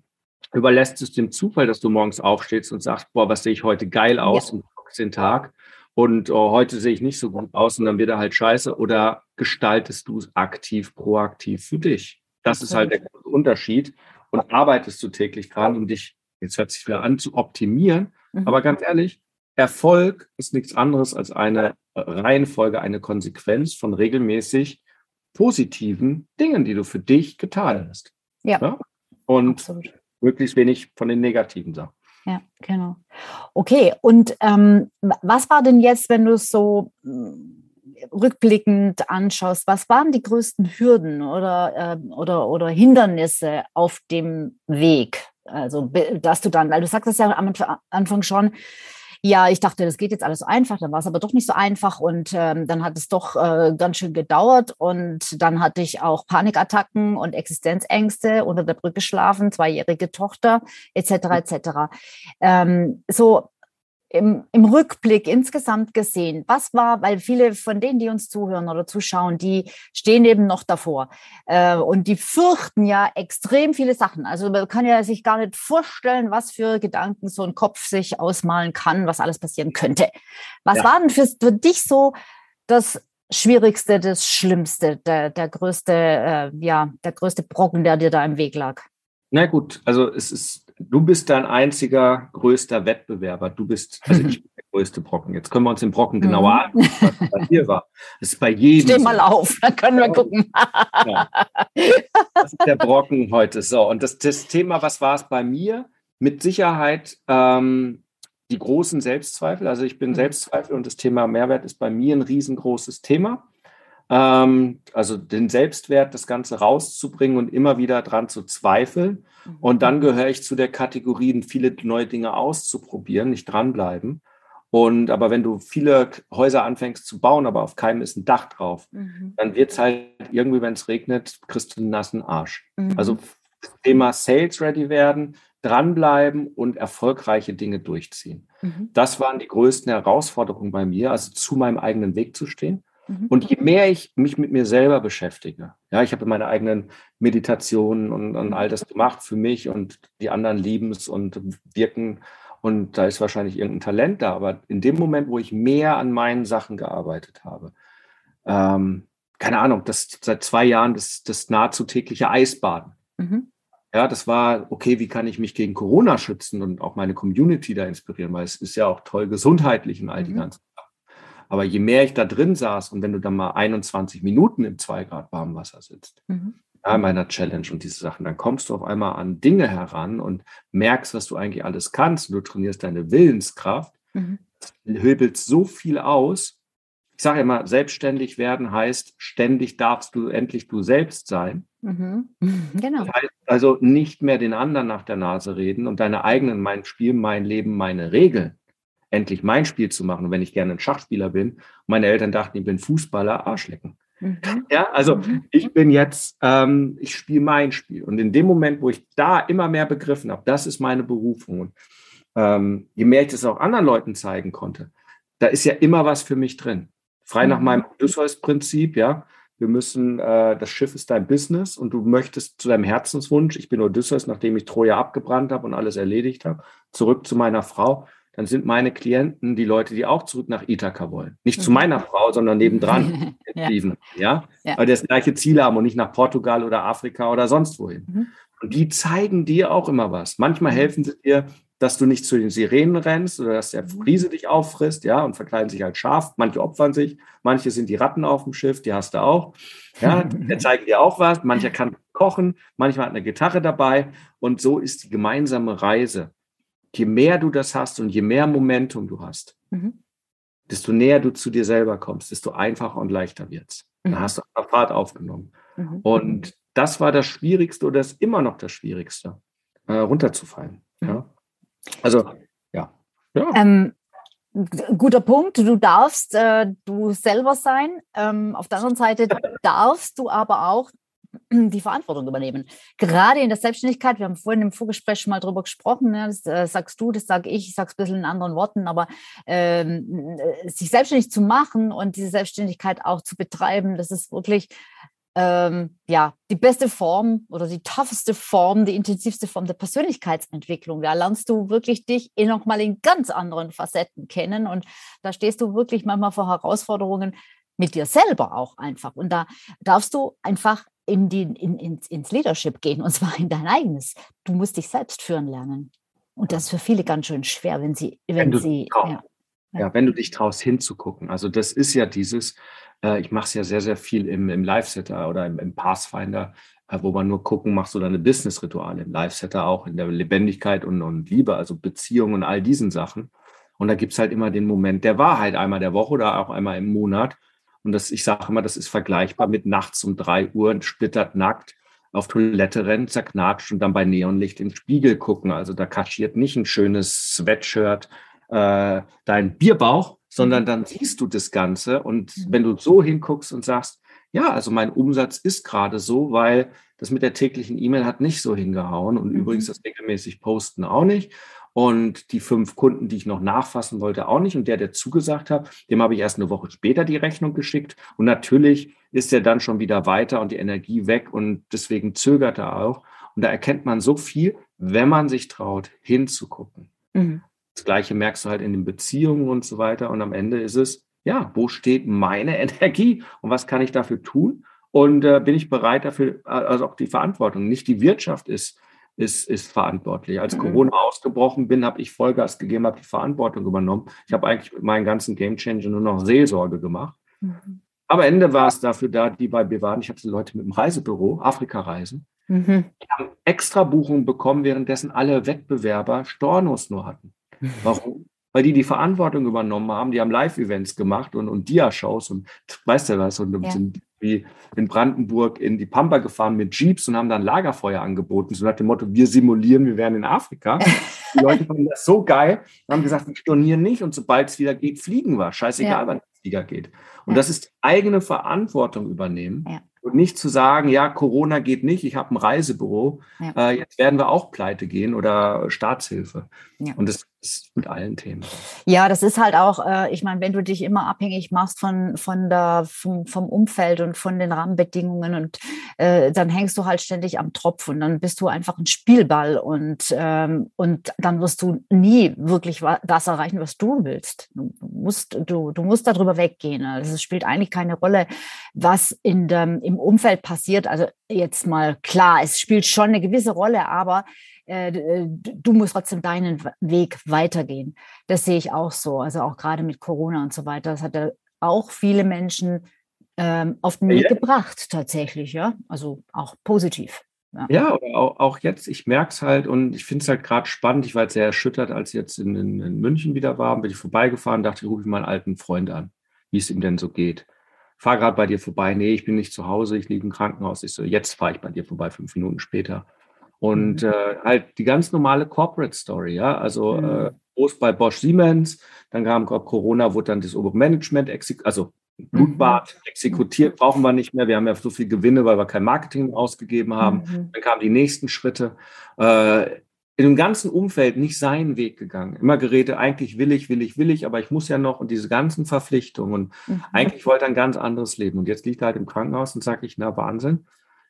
Speaker 2: überlässt es dem Zufall, dass du morgens aufstehst und sagst, boah, was sehe ich heute geil aus ja. und guckst den Tag und oh, heute sehe ich nicht so gut aus und dann wird er halt scheiße oder gestaltest du es aktiv, proaktiv für dich? Das okay. ist halt der Unterschied und arbeitest du täglich dran, um dich, jetzt hört sich wieder an, zu optimieren. Mhm. Aber ganz ehrlich, Erfolg ist nichts anderes als eine Reihenfolge, eine Konsequenz von regelmäßig positiven Dingen, die du für dich getan hast. Ja. ja? Und Absolut. möglichst wenig von den negativen Sachen.
Speaker 1: Ja, genau. Okay, und ähm, was war denn jetzt, wenn du es so äh, rückblickend anschaust, was waren die größten Hürden oder, äh, oder, oder Hindernisse auf dem Weg? Also, dass du dann, weil du sagst es ja am Anfang schon, ja, ich dachte, das geht jetzt alles so einfach, dann war es aber doch nicht so einfach und ähm, dann hat es doch äh, ganz schön gedauert und dann hatte ich auch Panikattacken und Existenzängste unter der Brücke schlafen, zweijährige Tochter etc. etc. Ähm, so im, im Rückblick insgesamt gesehen, was war, weil viele von denen, die uns zuhören oder zuschauen, die stehen eben noch davor äh, und die fürchten ja extrem viele Sachen. Also man kann ja sich gar nicht vorstellen, was für Gedanken so ein Kopf sich ausmalen kann, was alles passieren könnte. Was ja. war denn für, für dich so das Schwierigste, das Schlimmste, der, der größte, äh, ja, der größte Brocken, der dir da im Weg lag?
Speaker 2: Na gut, also es ist du bist dein einziger größter Wettbewerber. Du bist, also ich bin der größte Brocken. Jetzt können wir uns den Brocken genauer mhm. anschauen, was bei dir war. Das ist bei jedem.
Speaker 1: Steh mal auf, dann können wir gucken.
Speaker 2: ja. Das ist der Brocken heute. So, und das, das Thema, was war es bei mir? Mit Sicherheit ähm, die großen Selbstzweifel. Also ich bin mhm. Selbstzweifel und das Thema Mehrwert ist bei mir ein riesengroßes Thema. Ähm, also den Selbstwert, das Ganze rauszubringen und immer wieder dran zu zweifeln. Mhm. Und dann gehöre ich zu der Kategorie, viele neue Dinge auszuprobieren, nicht dranbleiben. Und aber wenn du viele Häuser anfängst zu bauen, aber auf keinem ist ein Dach drauf, mhm. dann wird es halt irgendwie, wenn es regnet, kriegst du einen nassen Arsch. Mhm. Also Thema Sales ready werden, dranbleiben und erfolgreiche Dinge durchziehen. Mhm. Das waren die größten Herausforderungen bei mir, also zu meinem eigenen Weg zu stehen Mhm. Und je mehr ich mich mit mir selber beschäftige, ja, ich habe meine eigenen Meditationen und, und all das gemacht für mich und die anderen lieben es und wirken und da ist wahrscheinlich irgendein Talent da, aber in dem Moment, wo ich mehr an meinen Sachen gearbeitet habe, ähm, keine Ahnung, das seit zwei Jahren das, das nahezu tägliche Eisbaden. Mhm. Ja, das war, okay, wie kann ich mich gegen Corona schützen und auch meine Community da inspirieren, weil es ist ja auch toll gesundheitlich und all die mhm. ganzen aber je mehr ich da drin saß und wenn du dann mal 21 Minuten im 2 Grad Warmwasser sitzt, mhm. ja, meiner Challenge und diese Sachen, dann kommst du auf einmal an Dinge heran und merkst, was du eigentlich alles kannst. Und du trainierst deine Willenskraft, mhm. hebelst so viel aus. Ich sage immer, selbstständig werden heißt, ständig darfst du endlich du selbst sein. Mhm. Genau. Das heißt also nicht mehr den anderen nach der Nase reden und deine eigenen, mein Spiel, mein Leben, meine Regeln endlich mein Spiel zu machen. Und wenn ich gerne ein Schachspieler bin, meine Eltern dachten, ich bin Fußballer, Arschlecken. Mhm. Ja, also mhm. ich bin jetzt, ähm, ich spiele mein Spiel. Und in dem Moment, wo ich da immer mehr begriffen habe, das ist meine Berufung. Und ähm, je mehr ich das auch anderen Leuten zeigen konnte, da ist ja immer was für mich drin. Frei mhm. nach meinem Odysseus-Prinzip, ja. Wir müssen, äh, das Schiff ist dein Business und du möchtest zu deinem Herzenswunsch, ich bin Odysseus, nachdem ich Troja abgebrannt habe und alles erledigt habe, zurück zu meiner Frau dann sind meine Klienten die Leute, die auch zurück nach Ithaka wollen. Nicht mhm. zu meiner Frau, sondern nebendran. ja. ja? ja. Weil die das gleiche Ziel haben und nicht nach Portugal oder Afrika oder sonst wohin. Mhm. Und die zeigen dir auch immer was. Manchmal mhm. helfen sie dir, dass du nicht zu den Sirenen rennst oder dass der mhm. Riese dich auffrisst, ja, und verkleiden sich als Schaf. Manche opfern sich, manche sind die Ratten auf dem Schiff, die hast du auch. Ja, der zeigen dir auch was. Mancher kann kochen, manchmal hat eine Gitarre dabei. Und so ist die gemeinsame Reise je mehr du das hast und je mehr Momentum du hast, mhm. desto näher du zu dir selber kommst, desto einfacher und leichter wird es. Mhm. Dann hast du eine Fahrt aufgenommen. Mhm. Und das war das Schwierigste oder ist immer noch das Schwierigste, äh, runterzufallen. Mhm. Ja? Also, ja. ja.
Speaker 1: Ähm, guter Punkt. Du darfst äh, du selber sein. Ähm, auf der anderen Seite darfst du aber auch die Verantwortung übernehmen. Gerade in der Selbstständigkeit, wir haben vorhin im Vorgespräch schon mal drüber gesprochen, ne, das äh, sagst du, das sage ich, ich sage es ein bisschen in anderen Worten, aber ähm, äh, sich selbstständig zu machen und diese Selbstständigkeit auch zu betreiben, das ist wirklich ähm, ja, die beste Form oder die tougheste Form, die intensivste Form der Persönlichkeitsentwicklung. Da lernst du wirklich dich in nochmal in ganz anderen Facetten kennen und da stehst du wirklich manchmal vor Herausforderungen mit dir selber auch einfach. Und da darfst du einfach in die, in, ins, ins Leadership gehen und zwar in dein eigenes. Du musst dich selbst führen lernen. Und das ist für viele ganz schön schwer, wenn sie, wenn, wenn sie,
Speaker 2: ja, ja. wenn du dich traust, hinzugucken. Also das ist ja dieses, äh, ich mache es ja sehr, sehr viel im, im Live-Setter oder im, im Pathfinder, äh, wo man nur gucken, machst du deine Business-Rituale im Live-Setter auch in der Lebendigkeit und, und Liebe, also Beziehungen und all diesen Sachen. Und da gibt es halt immer den Moment der Wahrheit, einmal der Woche oder auch einmal im Monat. Und das, ich sage immer, das ist vergleichbar mit nachts um drei Uhr splittert nackt auf Toilette rennen, zerknatscht und dann bei Neonlicht im Spiegel gucken. Also da kaschiert nicht ein schönes Sweatshirt äh, deinen Bierbauch, sondern dann siehst du das Ganze. Und
Speaker 1: Mhm.
Speaker 2: wenn du so hinguckst und sagst, ja, also mein Umsatz ist gerade so, weil das mit der täglichen E-Mail hat nicht so hingehauen und
Speaker 1: Mhm.
Speaker 2: übrigens das regelmäßig posten auch nicht. Und die fünf Kunden, die ich noch nachfassen wollte, auch nicht. Und der, der zugesagt hat, dem habe ich erst eine Woche später die Rechnung geschickt. Und natürlich ist er dann schon wieder weiter und die Energie weg und deswegen zögert er auch. Und da erkennt man so viel, wenn man sich traut, hinzugucken.
Speaker 1: Mhm.
Speaker 2: Das Gleiche merkst du halt in den Beziehungen und so weiter. Und am Ende ist es, ja, wo steht meine Energie und was kann ich dafür tun? Und äh, bin ich bereit dafür, also auch die Verantwortung. Nicht die Wirtschaft ist, ist, ist verantwortlich. Als
Speaker 1: Mhm.
Speaker 2: Corona ausgebrochen bin, habe ich Vollgas gegeben, habe die Verantwortung übernommen. Ich habe eigentlich mit meinen ganzen Gamechanger nur noch Seelsorge gemacht.
Speaker 1: Mhm.
Speaker 2: Aber am Ende war es dafür da, die bei mir waren. Ich hatte Leute mit dem Reisebüro, Afrika-Reisen,
Speaker 1: Mhm.
Speaker 2: die haben extra Buchungen bekommen, währenddessen alle Wettbewerber Stornos nur hatten. Warum? Weil die die Verantwortung übernommen haben. Die haben Live-Events gemacht und, und Dia-Shows und weißt du was, und
Speaker 1: Ja.
Speaker 2: sind wie in Brandenburg in die Pampa gefahren mit Jeeps und haben dann Lagerfeuer angeboten. So nach dem Motto, wir simulieren, wir wären in Afrika. Die Leute fanden das so geil und haben gesagt, wir stornieren nicht und sobald es wieder geht, fliegen wir. Scheißegal,
Speaker 1: Ja.
Speaker 2: wann der Flieger geht. Und
Speaker 1: Ja.
Speaker 2: das ist eigene Verantwortung übernehmen.
Speaker 1: Ja.
Speaker 2: Und nicht zu sagen, ja, Corona geht nicht, ich habe ein Reisebüro,
Speaker 1: Ja.
Speaker 2: äh, jetzt werden wir auch pleite gehen oder Staatshilfe.
Speaker 1: Ja.
Speaker 2: Und das ist mit allen Themen.
Speaker 1: Ja, das ist halt auch, äh, ich meine, wenn du dich immer abhängig machst von, von der, vom, vom Umfeld und von den Rahmenbedingungen und äh, dann hängst du halt ständig am Tropf und dann bist du einfach ein Spielball und, ähm, und dann wirst du nie wirklich das erreichen, was du willst. Du musst, du, du musst darüber weggehen. Also es spielt eigentlich keine Rolle, was in dem, im Umfeld passiert. Also jetzt mal klar, es spielt schon eine gewisse Rolle, aber äh, d- du musst trotzdem deinen Weg weitergehen. Das sehe ich auch so. Also auch gerade mit Corona und so weiter. Das hat ja auch viele Menschen ähm, auf den
Speaker 2: Ja,
Speaker 1: Weg
Speaker 2: ja.
Speaker 1: gebracht, tatsächlich, ja. Also auch positiv.
Speaker 2: Ja, oder auch, auch jetzt, ich merke es halt und ich finde es halt gerade spannend. Ich war jetzt sehr erschüttert, als ich jetzt in, in, in München wieder war, bin ich vorbeigefahren, dachte, ich rufe meinen alten Freund an, wie es ihm denn so geht. Fahr gerade bei dir vorbei. Nee, ich bin nicht zu Hause, ich liege im Krankenhaus. Ich so, jetzt fahre ich bei dir vorbei, fünf Minuten später. Und
Speaker 1: Mhm.
Speaker 2: äh, halt die ganz normale Corporate Story, ja. Also
Speaker 1: Mhm.
Speaker 2: äh, groß bei Bosch Siemens, dann kam Corona, wurde dann das Obermanagement, also Blutbad exekutiert, brauchen wir nicht mehr. Wir haben ja so viel Gewinne, weil wir kein Marketing ausgegeben haben.
Speaker 1: Mhm.
Speaker 2: Dann kamen die nächsten Schritte. Äh, in dem ganzen Umfeld nicht seinen Weg gegangen. Immer Geräte, eigentlich will ich, will ich, will ich, aber ich muss ja noch und diese ganzen Verpflichtungen. Und
Speaker 1: Mhm.
Speaker 2: eigentlich wollte er ein ganz anderes Leben. Und jetzt liegt er halt im Krankenhaus und sage ich, na Wahnsinn,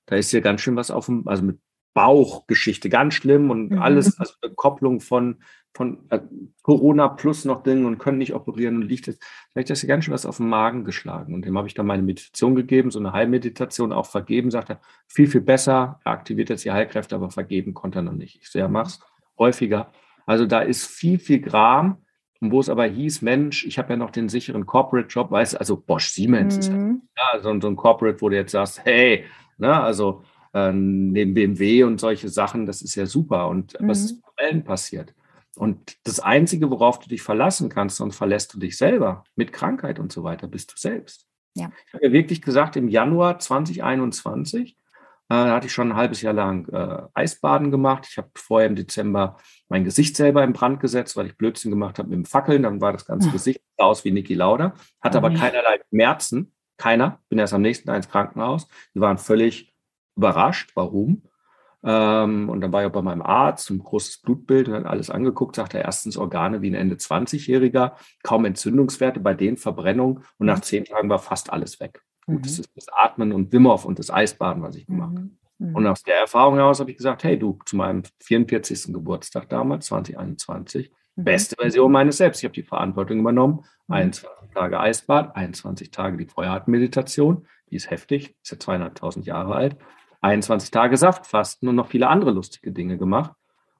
Speaker 2: da ist hier ganz schön was auf dem, also mit Bauchgeschichte, ganz schlimm und
Speaker 1: Mhm.
Speaker 2: alles, also eine Kopplung von, von äh, Corona plus noch Dingen und können nicht operieren und liegt jetzt, vielleicht ist hier ganz schön was auf den Magen geschlagen. Und dem habe ich dann meine Meditation gegeben, so eine Heilmeditation auch vergeben, sagt er, viel, viel besser, er aktiviert jetzt die Heilkräfte, aber vergeben konnte er noch nicht. Ich so, ja, mach's häufiger. Also da ist viel, viel Gram. Und wo es aber hieß, Mensch, ich habe ja noch den sicheren Corporate-Job, weißt du, also Bosch Siemens ist ja
Speaker 1: Mhm.
Speaker 2: ja, so, so ein Corporate, wo du jetzt sagst, hey, ne, also äh, neben BMW und solche Sachen, das ist ja super. Und was
Speaker 1: Mhm.
Speaker 2: ist mit allen passiert? Und das Einzige, worauf du dich verlassen kannst, sonst verlässt du dich selber mit Krankheit und so weiter, bist du selbst.
Speaker 1: Ja.
Speaker 2: Ich habe ja wirklich gesagt, im Januar 2021 äh, hatte ich schon ein halbes Jahr lang äh, Eisbaden gemacht. Ich habe vorher im Dezember mein Gesicht selber in Brand gesetzt, weil ich Blödsinn gemacht habe mit dem Fackeln. Dann war das ganze
Speaker 1: Ach.
Speaker 2: Gesicht aus wie Niki Lauda, hatte aber
Speaker 1: Ui.
Speaker 2: keinerlei Schmerzen. Keiner. Bin erst am nächsten Tag ins Krankenhaus. Die waren völlig überrascht. Warum? Ähm, und dann war ich auch bei meinem Arzt, ein großes Blutbild und hat alles angeguckt, sagte er erstens Organe wie ein Ende 20-Jähriger, kaum Entzündungswerte, bei denen Verbrennung und nach
Speaker 1: Mhm.
Speaker 2: zehn Tagen war fast alles weg. Gut, das
Speaker 1: Mhm.
Speaker 2: ist das Atmen und Wim Hof und das Eisbaden, was ich gemacht habe.
Speaker 1: Mhm. Mhm.
Speaker 2: Und aus der Erfahrung heraus habe ich gesagt, hey du, zu meinem 44. Geburtstag damals, 2021,
Speaker 1: Mhm.
Speaker 2: beste Version meines Selbst. Ich habe die Verantwortung übernommen.
Speaker 1: Mhm.
Speaker 2: 21 Tage Eisbad, 21 Tage die Feuerhartmeditation, die ist heftig, ist ja zweieinhalbtausend Jahre alt. 21 Tage Saftfasten und noch viele andere lustige Dinge gemacht.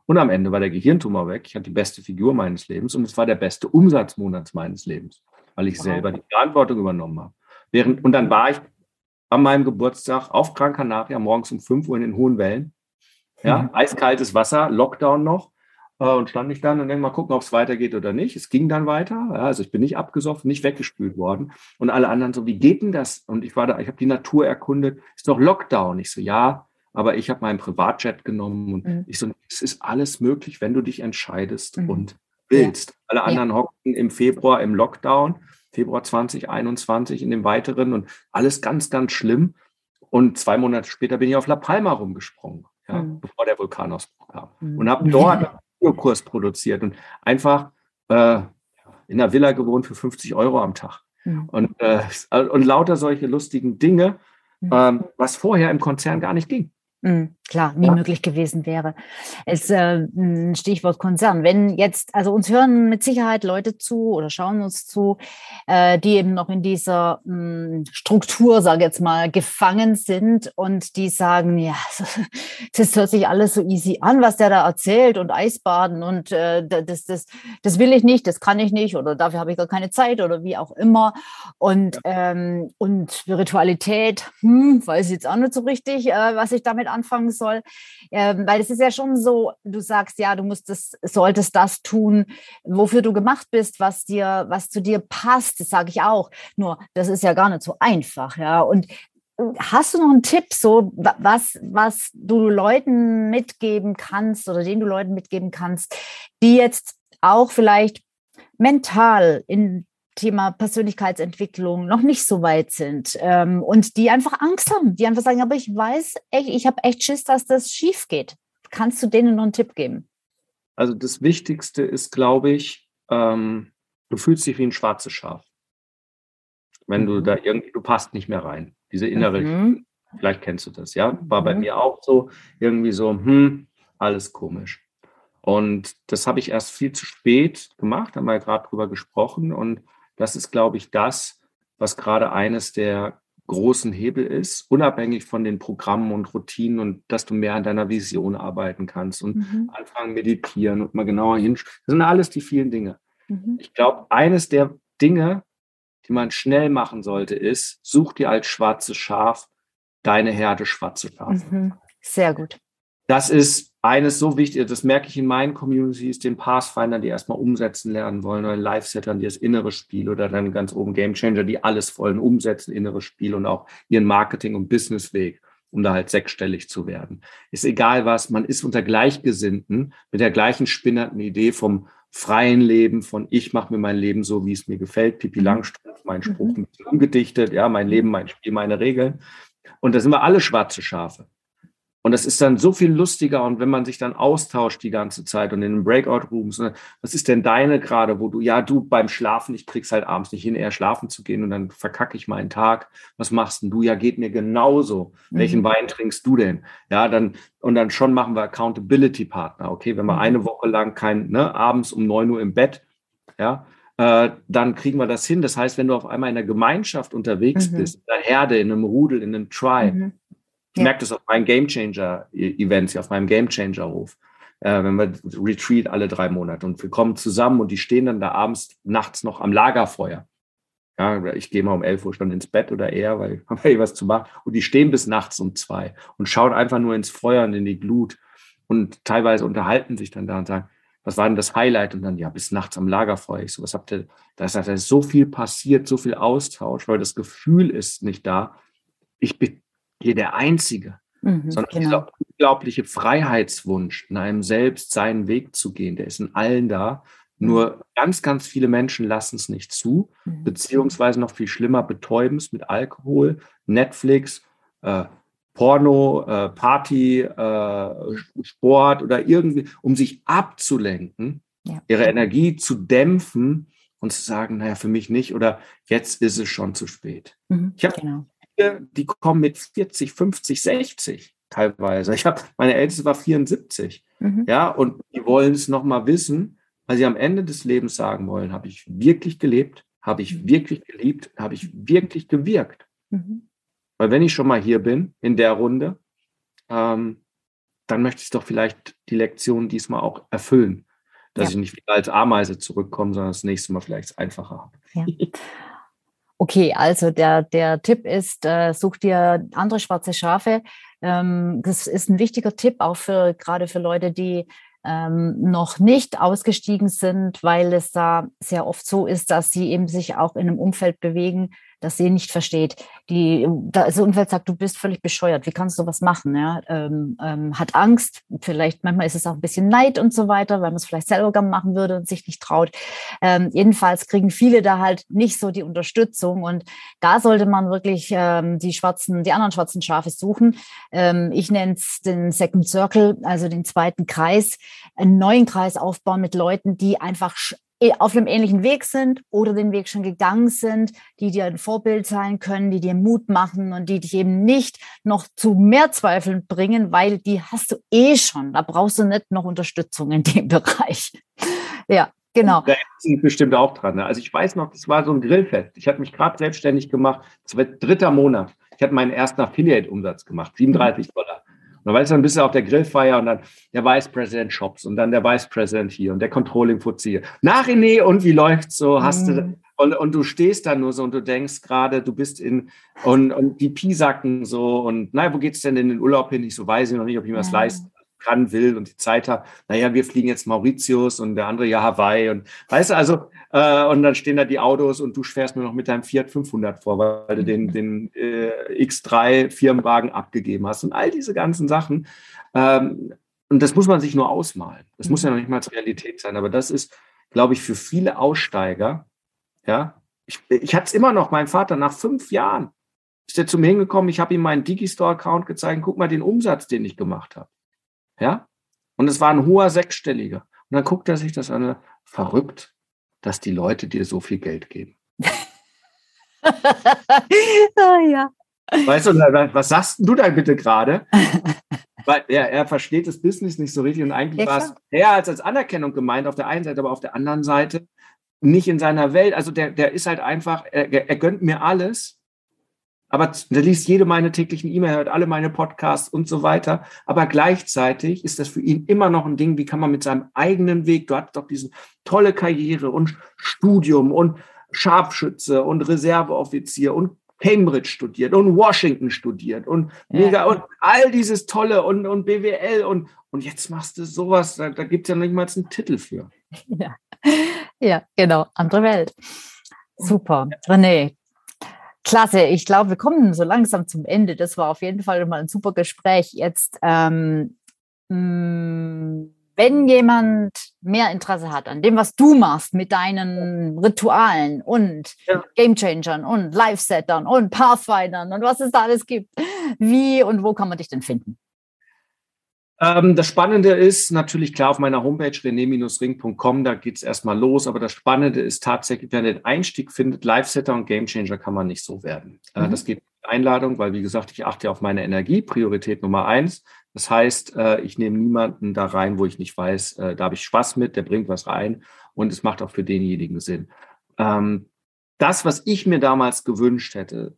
Speaker 2: Und am Ende war der Gehirntumor weg. Ich hatte die beste Figur meines Lebens und es war der beste Umsatzmonat meines Lebens, weil ich
Speaker 1: Wow.
Speaker 2: selber die Verantwortung übernommen habe. Während, und dann war ich an meinem Geburtstag auf Gran Canaria morgens um 5 Uhr in den hohen Wellen. Ja,
Speaker 1: Mhm.
Speaker 2: eiskaltes Wasser, Lockdown noch. Äh, und stand ich dann und denke mal gucken, ob es weitergeht oder nicht. Es ging dann weiter. Ja, also ich bin nicht abgesoffen, nicht weggespült worden. Und alle anderen so, wie geht denn das? Und ich war da, ich habe die Natur erkundet. Ist doch Lockdown. Ich so, ja, aber ich habe meinen Privatjet genommen und
Speaker 1: Mhm.
Speaker 2: ich so, es ist alles möglich, wenn du dich entscheidest
Speaker 1: Mhm.
Speaker 2: und willst. Ja. Alle anderen ja. hockten im Februar im Lockdown, Februar 2021 in dem weiteren und alles ganz, ganz schlimm. Und zwei Monate später bin ich auf La Palma rumgesprungen, ja, mhm. bevor der Vulkanausbruch kam. Mhm. Und habe dort Videokurs produziert und einfach äh, in einer Villa gewohnt für 50 Euro am Tag. Mhm. Und, äh, und lauter solche lustigen Dinge, mhm. ähm, was vorher im Konzern gar nicht ging.
Speaker 1: Mhm, klar, nie ja. möglich gewesen wäre. Es äh, ein Stichwort Konzern. Wenn jetzt, also uns hören mit Sicherheit Leute zu oder schauen uns zu, äh, die eben noch in dieser mh, hm, Struktur, sage jetzt mal, gefangen sind und die sagen, ja, das hört sich alles so easy an, was der da erzählt und Eisbaden und äh, das, das, das will ich nicht, das kann ich nicht oder dafür habe ich gar keine Zeit oder wie auch immer. Und, ja. ähm, und Spiritualität, hm, weiß ich jetzt auch nicht so richtig, äh, was ich damit anfangen soll. Ähm, weil es ist ja schon so, du sagst, ja, du musst das, solltest das tun, wofür du gemacht bist, was dir, was zu dir passt. Das sage ich auch. Nur, das ist ja gar nicht so einfach, ja. Und Hast du noch einen Tipp, so was, was du Leuten mitgeben kannst oder den du Leuten mitgeben kannst, die jetzt auch vielleicht mental in Thema Persönlichkeitsentwicklung noch nicht so weit sind ähm, und die einfach Angst haben, die einfach sagen, aber ich weiß echt, ich habe echt Schiss, dass das schief geht. Kannst du denen noch einen Tipp geben?
Speaker 2: Also das Wichtigste ist, glaube ich, ähm, du fühlst dich wie ein schwarzes Schaf. Wenn mhm. du da irgendwie, du passt nicht mehr rein. Diese innere, mhm. vielleicht kennst du das, ja? War mhm. bei mir auch so, irgendwie so, hm, alles komisch. Und das habe ich erst viel zu spät gemacht, haben wir ja gerade drüber gesprochen. Und das ist, glaube ich, das, was gerade eines der großen Hebel ist, unabhängig von den Programmen und Routinen und dass du mehr an deiner Vision arbeiten kannst und mhm. anfangen meditieren und mal genauer hinschauen. Das sind alles die vielen Dinge. Mhm. Ich glaube, eines der Dinge, die man schnell machen sollte, ist, such dir als schwarzes Schaf deine Herde schwarze Schafe.
Speaker 1: Mhm. Sehr gut.
Speaker 2: Das ist eines so wichtig, das merke ich in meinen Communities, den Pathfindern, die erstmal umsetzen lernen wollen, oder Live-Settern, die das innere Spiel oder dann ganz oben Game Changer, die alles wollen, umsetzen, inneres Spiel und auch ihren Marketing- und Businessweg, um da halt sechsstellig zu werden. Ist egal was, man ist unter Gleichgesinnten mit der gleichen spinnernden Idee vom freien Leben, von ich mache mir mein Leben so, wie es mir gefällt, Pipi mhm. Langstrumpf, mein Spruch mhm. umgedichtet, ja, mein Leben, mein Spiel, meine Regeln. Und da sind wir alle schwarze Schafe. Und das ist dann so viel lustiger und wenn man sich dann austauscht die ganze Zeit und in den Breakout-Rooms, ne, was ist denn deine gerade, wo du, ja, du beim Schlafen, ich krieg's halt abends nicht hin, eher schlafen zu gehen und dann verkacke ich meinen Tag. Was machst denn du? Ja, geht mir genauso. Mhm. Welchen Wein trinkst du denn? Ja, dann, und dann schon machen wir Accountability-Partner. Okay, wenn wir mhm. eine Woche lang kein, ne, abends um neun Uhr im Bett, ja, äh, dann kriegen wir das hin. Das heißt, wenn du auf einmal in einer Gemeinschaft unterwegs mhm. bist, in einer Herde, in einem Rudel, in einem Tribe, mhm. Ich ja. merke das auf meinen Game Changer Events, auf meinem Game Changer Ruf. Äh, wenn wir Retreat alle drei Monate und wir kommen zusammen und die stehen dann da abends, nachts noch am Lagerfeuer. Ja, ich gehe mal um 11 Uhr schon ins Bett oder eher, weil ich habe was zu machen. Und die stehen bis nachts um zwei und schauen einfach nur ins Feuer und in die Glut und teilweise unterhalten sich dann da und sagen, was war denn das Highlight? Und dann, ja, bis nachts am Lagerfeuer. Ich so, was habt ihr, da ist, da ist so viel passiert, so viel Austausch, weil das Gefühl ist nicht da. Ich bin hier der Einzige, mhm, sondern genau. dieser unglaubliche Freiheitswunsch, in einem selbst seinen Weg zu gehen, der ist in allen da. Nur mhm. ganz, ganz viele Menschen lassen es nicht zu, mhm. beziehungsweise noch viel schlimmer, betäuben es mit Alkohol, Netflix, äh, Porno, äh, Party, äh, Sport oder irgendwie, um sich abzulenken, ja. ihre Energie zu dämpfen und zu sagen, naja, für mich nicht oder jetzt ist es schon zu spät. Mhm, ich habe genau die kommen mit 40, 50, 60 teilweise. Ich habe, meine Älteste war 74. Mhm. Ja, und die wollen es nochmal wissen, weil sie am Ende des Lebens sagen wollen, habe ich wirklich gelebt, habe ich mhm. wirklich geliebt, habe ich wirklich gewirkt. Mhm. Weil wenn ich schon mal hier bin, in der Runde, ähm, dann möchte ich doch vielleicht die Lektion diesmal auch erfüllen. Dass ja. ich nicht wieder als Ameise zurückkomme, sondern das nächste Mal vielleicht einfacher habe. Ja.
Speaker 1: Okay, also der, der Tipp ist, äh, such dir andere schwarze Schafe. Ähm, das ist ein wichtiger Tipp auch für gerade für Leute, die ähm, noch nicht ausgestiegen sind, weil es da sehr oft so ist, dass sie eben sich auch in einem Umfeld bewegen, das sie nicht versteht, die das Umfeld sagt, du bist völlig bescheuert, wie kannst du was machen? Ja? Ähm, ähm, hat Angst, vielleicht manchmal ist es auch ein bisschen Neid und so weiter, weil man es vielleicht selber machen würde und sich nicht traut. Ähm, jedenfalls kriegen viele da halt nicht so die Unterstützung und da sollte man wirklich ähm, die schwarzen, die anderen schwarzen Schafe suchen. Ähm, ich nenne es den Second Circle, also den zweiten Kreis, einen neuen Kreis aufbauen mit Leuten, die einfach auf einem ähnlichen Weg sind oder den Weg schon gegangen sind, die dir ein Vorbild sein können, die dir Mut machen und die dich eben nicht noch zu mehr Zweifeln bringen, weil die hast du eh schon. Da brauchst du nicht noch Unterstützung in dem Bereich. Ja, genau.
Speaker 2: Da sind bestimmt auch dran. Ne? Also ich weiß noch, das war so ein Grillfest. Ich habe mich gerade selbstständig gemacht. Das war dritter Monat. Ich hatte meinen ersten Affiliate-Umsatz gemacht, 37 Dollar. Und weißt du, dann bist du auf der Grillfeier und dann der Vice President Shops und dann der Vice President hier und der Controlling Fuzzi hier. Na René, und wie läuft's so? Hast mhm. du und, und du stehst da nur so und du denkst gerade, du bist in und, und die Pisacken so und naja, wo geht's denn in den Urlaub hin? Ich so weiß ich noch nicht, ob ich mir das leisten kann, will und die Zeit habe. Naja, wir fliegen jetzt Mauritius und der andere ja Hawaii und weißt du, also äh, und dann stehen da die Autos und du fährst nur noch mit deinem Fiat 500 vor, weil du den, den äh, X3 Firmenwagen abgegeben hast und all diese ganzen Sachen. Ähm, und das muss man sich nur ausmalen. Das muss ja noch nicht mal Realität sein, aber das ist, glaube ich, für viele Aussteiger, ja, ich, ich hatte es immer noch, mein Vater, nach fünf Jahren ist er zu mir hingekommen, ich habe ihm meinen Digistore-Account gezeigt, guck mal den Umsatz, den ich gemacht habe. Ja? Und es war ein hoher sechsstelliger. Und dann guckt er sich das an, verrückt dass die Leute dir so viel Geld geben. oh, ja. Weißt du, was sagst du da bitte gerade? Weil er, er versteht das Business nicht so richtig und eigentlich war es eher als, als Anerkennung gemeint auf der einen Seite, aber auf der anderen Seite nicht in seiner Welt. Also der, der ist halt einfach, er, er gönnt mir alles aber der liest jede meine täglichen E-Mails, hört alle meine Podcasts und so weiter. Aber gleichzeitig ist das für ihn immer noch ein Ding, wie kann man mit seinem eigenen Weg, du hattest doch diese tolle Karriere und Studium und Scharfschütze und Reserveoffizier und Cambridge studiert und Washington studiert und mega ja. und all dieses Tolle und, und BWL und, und jetzt machst du sowas, da, da gibt es ja nicht mal einen Titel für.
Speaker 1: Ja. ja, genau, andere Welt. Super. René, Klasse, ich glaube, wir kommen so langsam zum Ende. Das war auf jeden Fall mal ein super Gespräch. Jetzt, ähm, mm, wenn jemand mehr Interesse hat an dem, was du machst mit deinen Ritualen und ja. Gamechangern und Live-Settern und Pathfindern und was es da alles gibt, wie und wo kann man dich denn finden?
Speaker 2: Ähm, das Spannende ist natürlich klar auf meiner Homepage rené-ring.com, da geht es erstmal los, aber das Spannende ist tatsächlich, wenn ihr den Einstieg findet, Live-Setter und Gamechanger kann man nicht so werden. Äh, mhm. Das geht mit Einladung, weil wie gesagt, ich achte auf meine Energie, Priorität Nummer eins. Das heißt, äh, ich nehme niemanden da rein, wo ich nicht weiß, äh, da habe ich Spaß mit, der bringt was rein und es macht auch für denjenigen Sinn. Ähm, das, was ich mir damals gewünscht hätte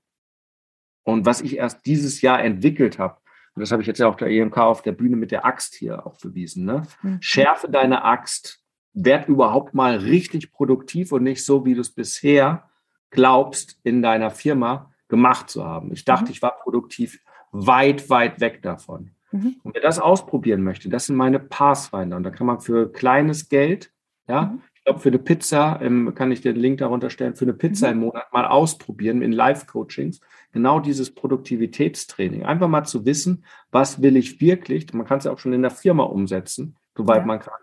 Speaker 2: und was ich erst dieses Jahr entwickelt habe, und das habe ich jetzt ja auch der EMK auf der Bühne mit der Axt hier auch bewiesen. Ne? Mhm. Schärfe deine Axt, werd überhaupt mal richtig produktiv und nicht so, wie du es bisher glaubst, in deiner Firma gemacht zu haben. Ich dachte, mhm. ich war produktiv weit, weit weg davon. Mhm. Und wer das ausprobieren möchte, das sind meine Pathfinder. Und da kann man für kleines Geld, ja, mhm. Ich glaube, für eine Pizza, ähm, kann ich den Link darunter stellen, für eine Pizza mhm. im Monat mal ausprobieren in Live-Coachings genau dieses Produktivitätstraining. Einfach mal zu wissen, was will ich wirklich, man kann es ja auch schon in der Firma umsetzen, soweit ja. man kann,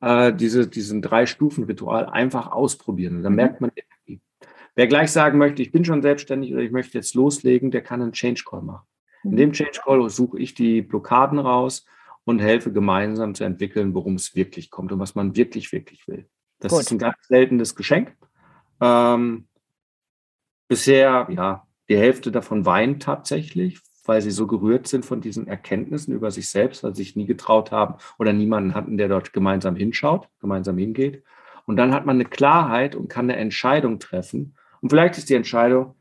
Speaker 2: äh, diese, diesen Drei-Stufen-Ritual einfach ausprobieren. Und dann mhm. merkt man Energie. Wer gleich sagen möchte, ich bin schon selbstständig oder ich möchte jetzt loslegen, der kann einen Change Call machen. In dem mhm. Change Call suche ich die Blockaden raus und helfe gemeinsam zu entwickeln, worum es wirklich kommt und was man wirklich, wirklich will. Das Gut. ist ein ganz seltenes Geschenk. Ähm, bisher, ja, die Hälfte davon weint tatsächlich, weil sie so gerührt sind von diesen Erkenntnissen über sich selbst, weil sie sich nie getraut haben oder niemanden hatten, der dort gemeinsam hinschaut, gemeinsam hingeht. Und dann hat man eine Klarheit und kann eine Entscheidung treffen. Und vielleicht ist die Entscheidung,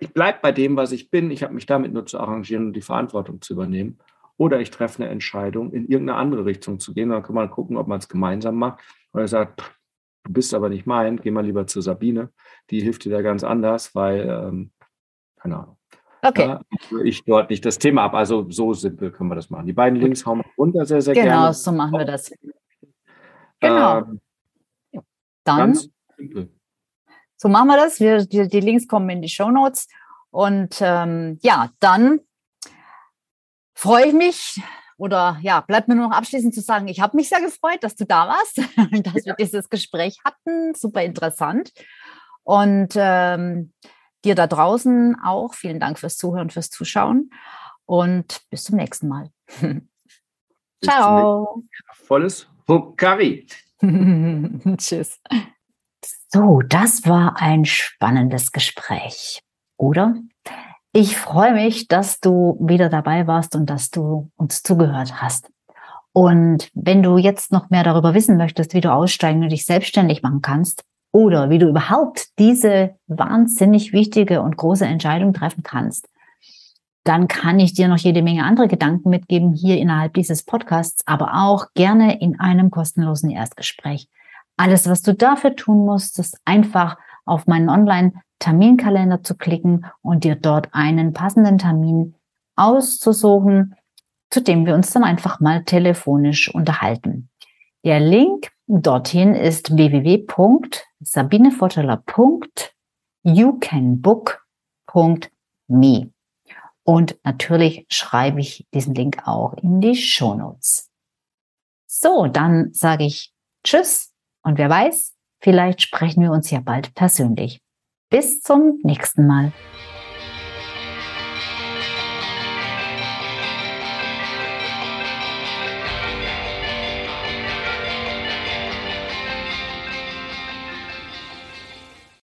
Speaker 2: ich bleibe bei dem, was ich bin, ich habe mich damit nur zu arrangieren und die Verantwortung zu übernehmen. Oder ich treffe eine Entscheidung, in irgendeine andere Richtung zu gehen. Dann kann man gucken, ob man es gemeinsam macht. Oder er sagt, du bist aber nicht mein, geh mal lieber zu Sabine. Die hilft dir da ganz anders, weil ähm, keine Ahnung. Okay. Ja, ich dort nicht das Thema ab. Also so simpel können wir das machen. Die beiden Links hauen wir runter sehr, sehr
Speaker 1: genau,
Speaker 2: gerne.
Speaker 1: Genau, so machen wir das. Genau. Ähm,
Speaker 2: Dann.
Speaker 1: So machen wir das. Wir, die, die Links kommen in die Show Notes. Und ähm, ja, dann freue ich mich oder ja, bleibt mir nur noch abschließend zu sagen, ich habe mich sehr gefreut, dass du da warst, dass ja. wir dieses Gespräch hatten. Super interessant. Und ähm, dir da draußen auch vielen Dank fürs Zuhören, fürs Zuschauen und bis zum nächsten Mal. Ciao.
Speaker 2: Volles Hukari.
Speaker 1: Tschüss. So, das war ein spannendes Gespräch, oder? Ich freue mich, dass du wieder dabei warst und dass du uns zugehört hast. Und wenn du jetzt noch mehr darüber wissen möchtest, wie du aussteigen und dich selbstständig machen kannst oder wie du überhaupt diese wahnsinnig wichtige und große Entscheidung treffen kannst, dann kann ich dir noch jede Menge andere Gedanken mitgeben hier innerhalb dieses Podcasts, aber auch gerne in einem kostenlosen Erstgespräch. Alles, was du dafür tun musst, ist einfach auf meinen Online-Terminkalender zu klicken und dir dort einen passenden Termin auszusuchen, zu dem wir uns dann einfach mal telefonisch unterhalten. Der Link dorthin ist www.sabinevorteller.youcanbook.me. Und natürlich schreibe ich diesen Link auch in die Show Notes. So, dann sage ich Tschüss und wer weiß, vielleicht sprechen wir uns ja bald persönlich. Bis zum nächsten Mal.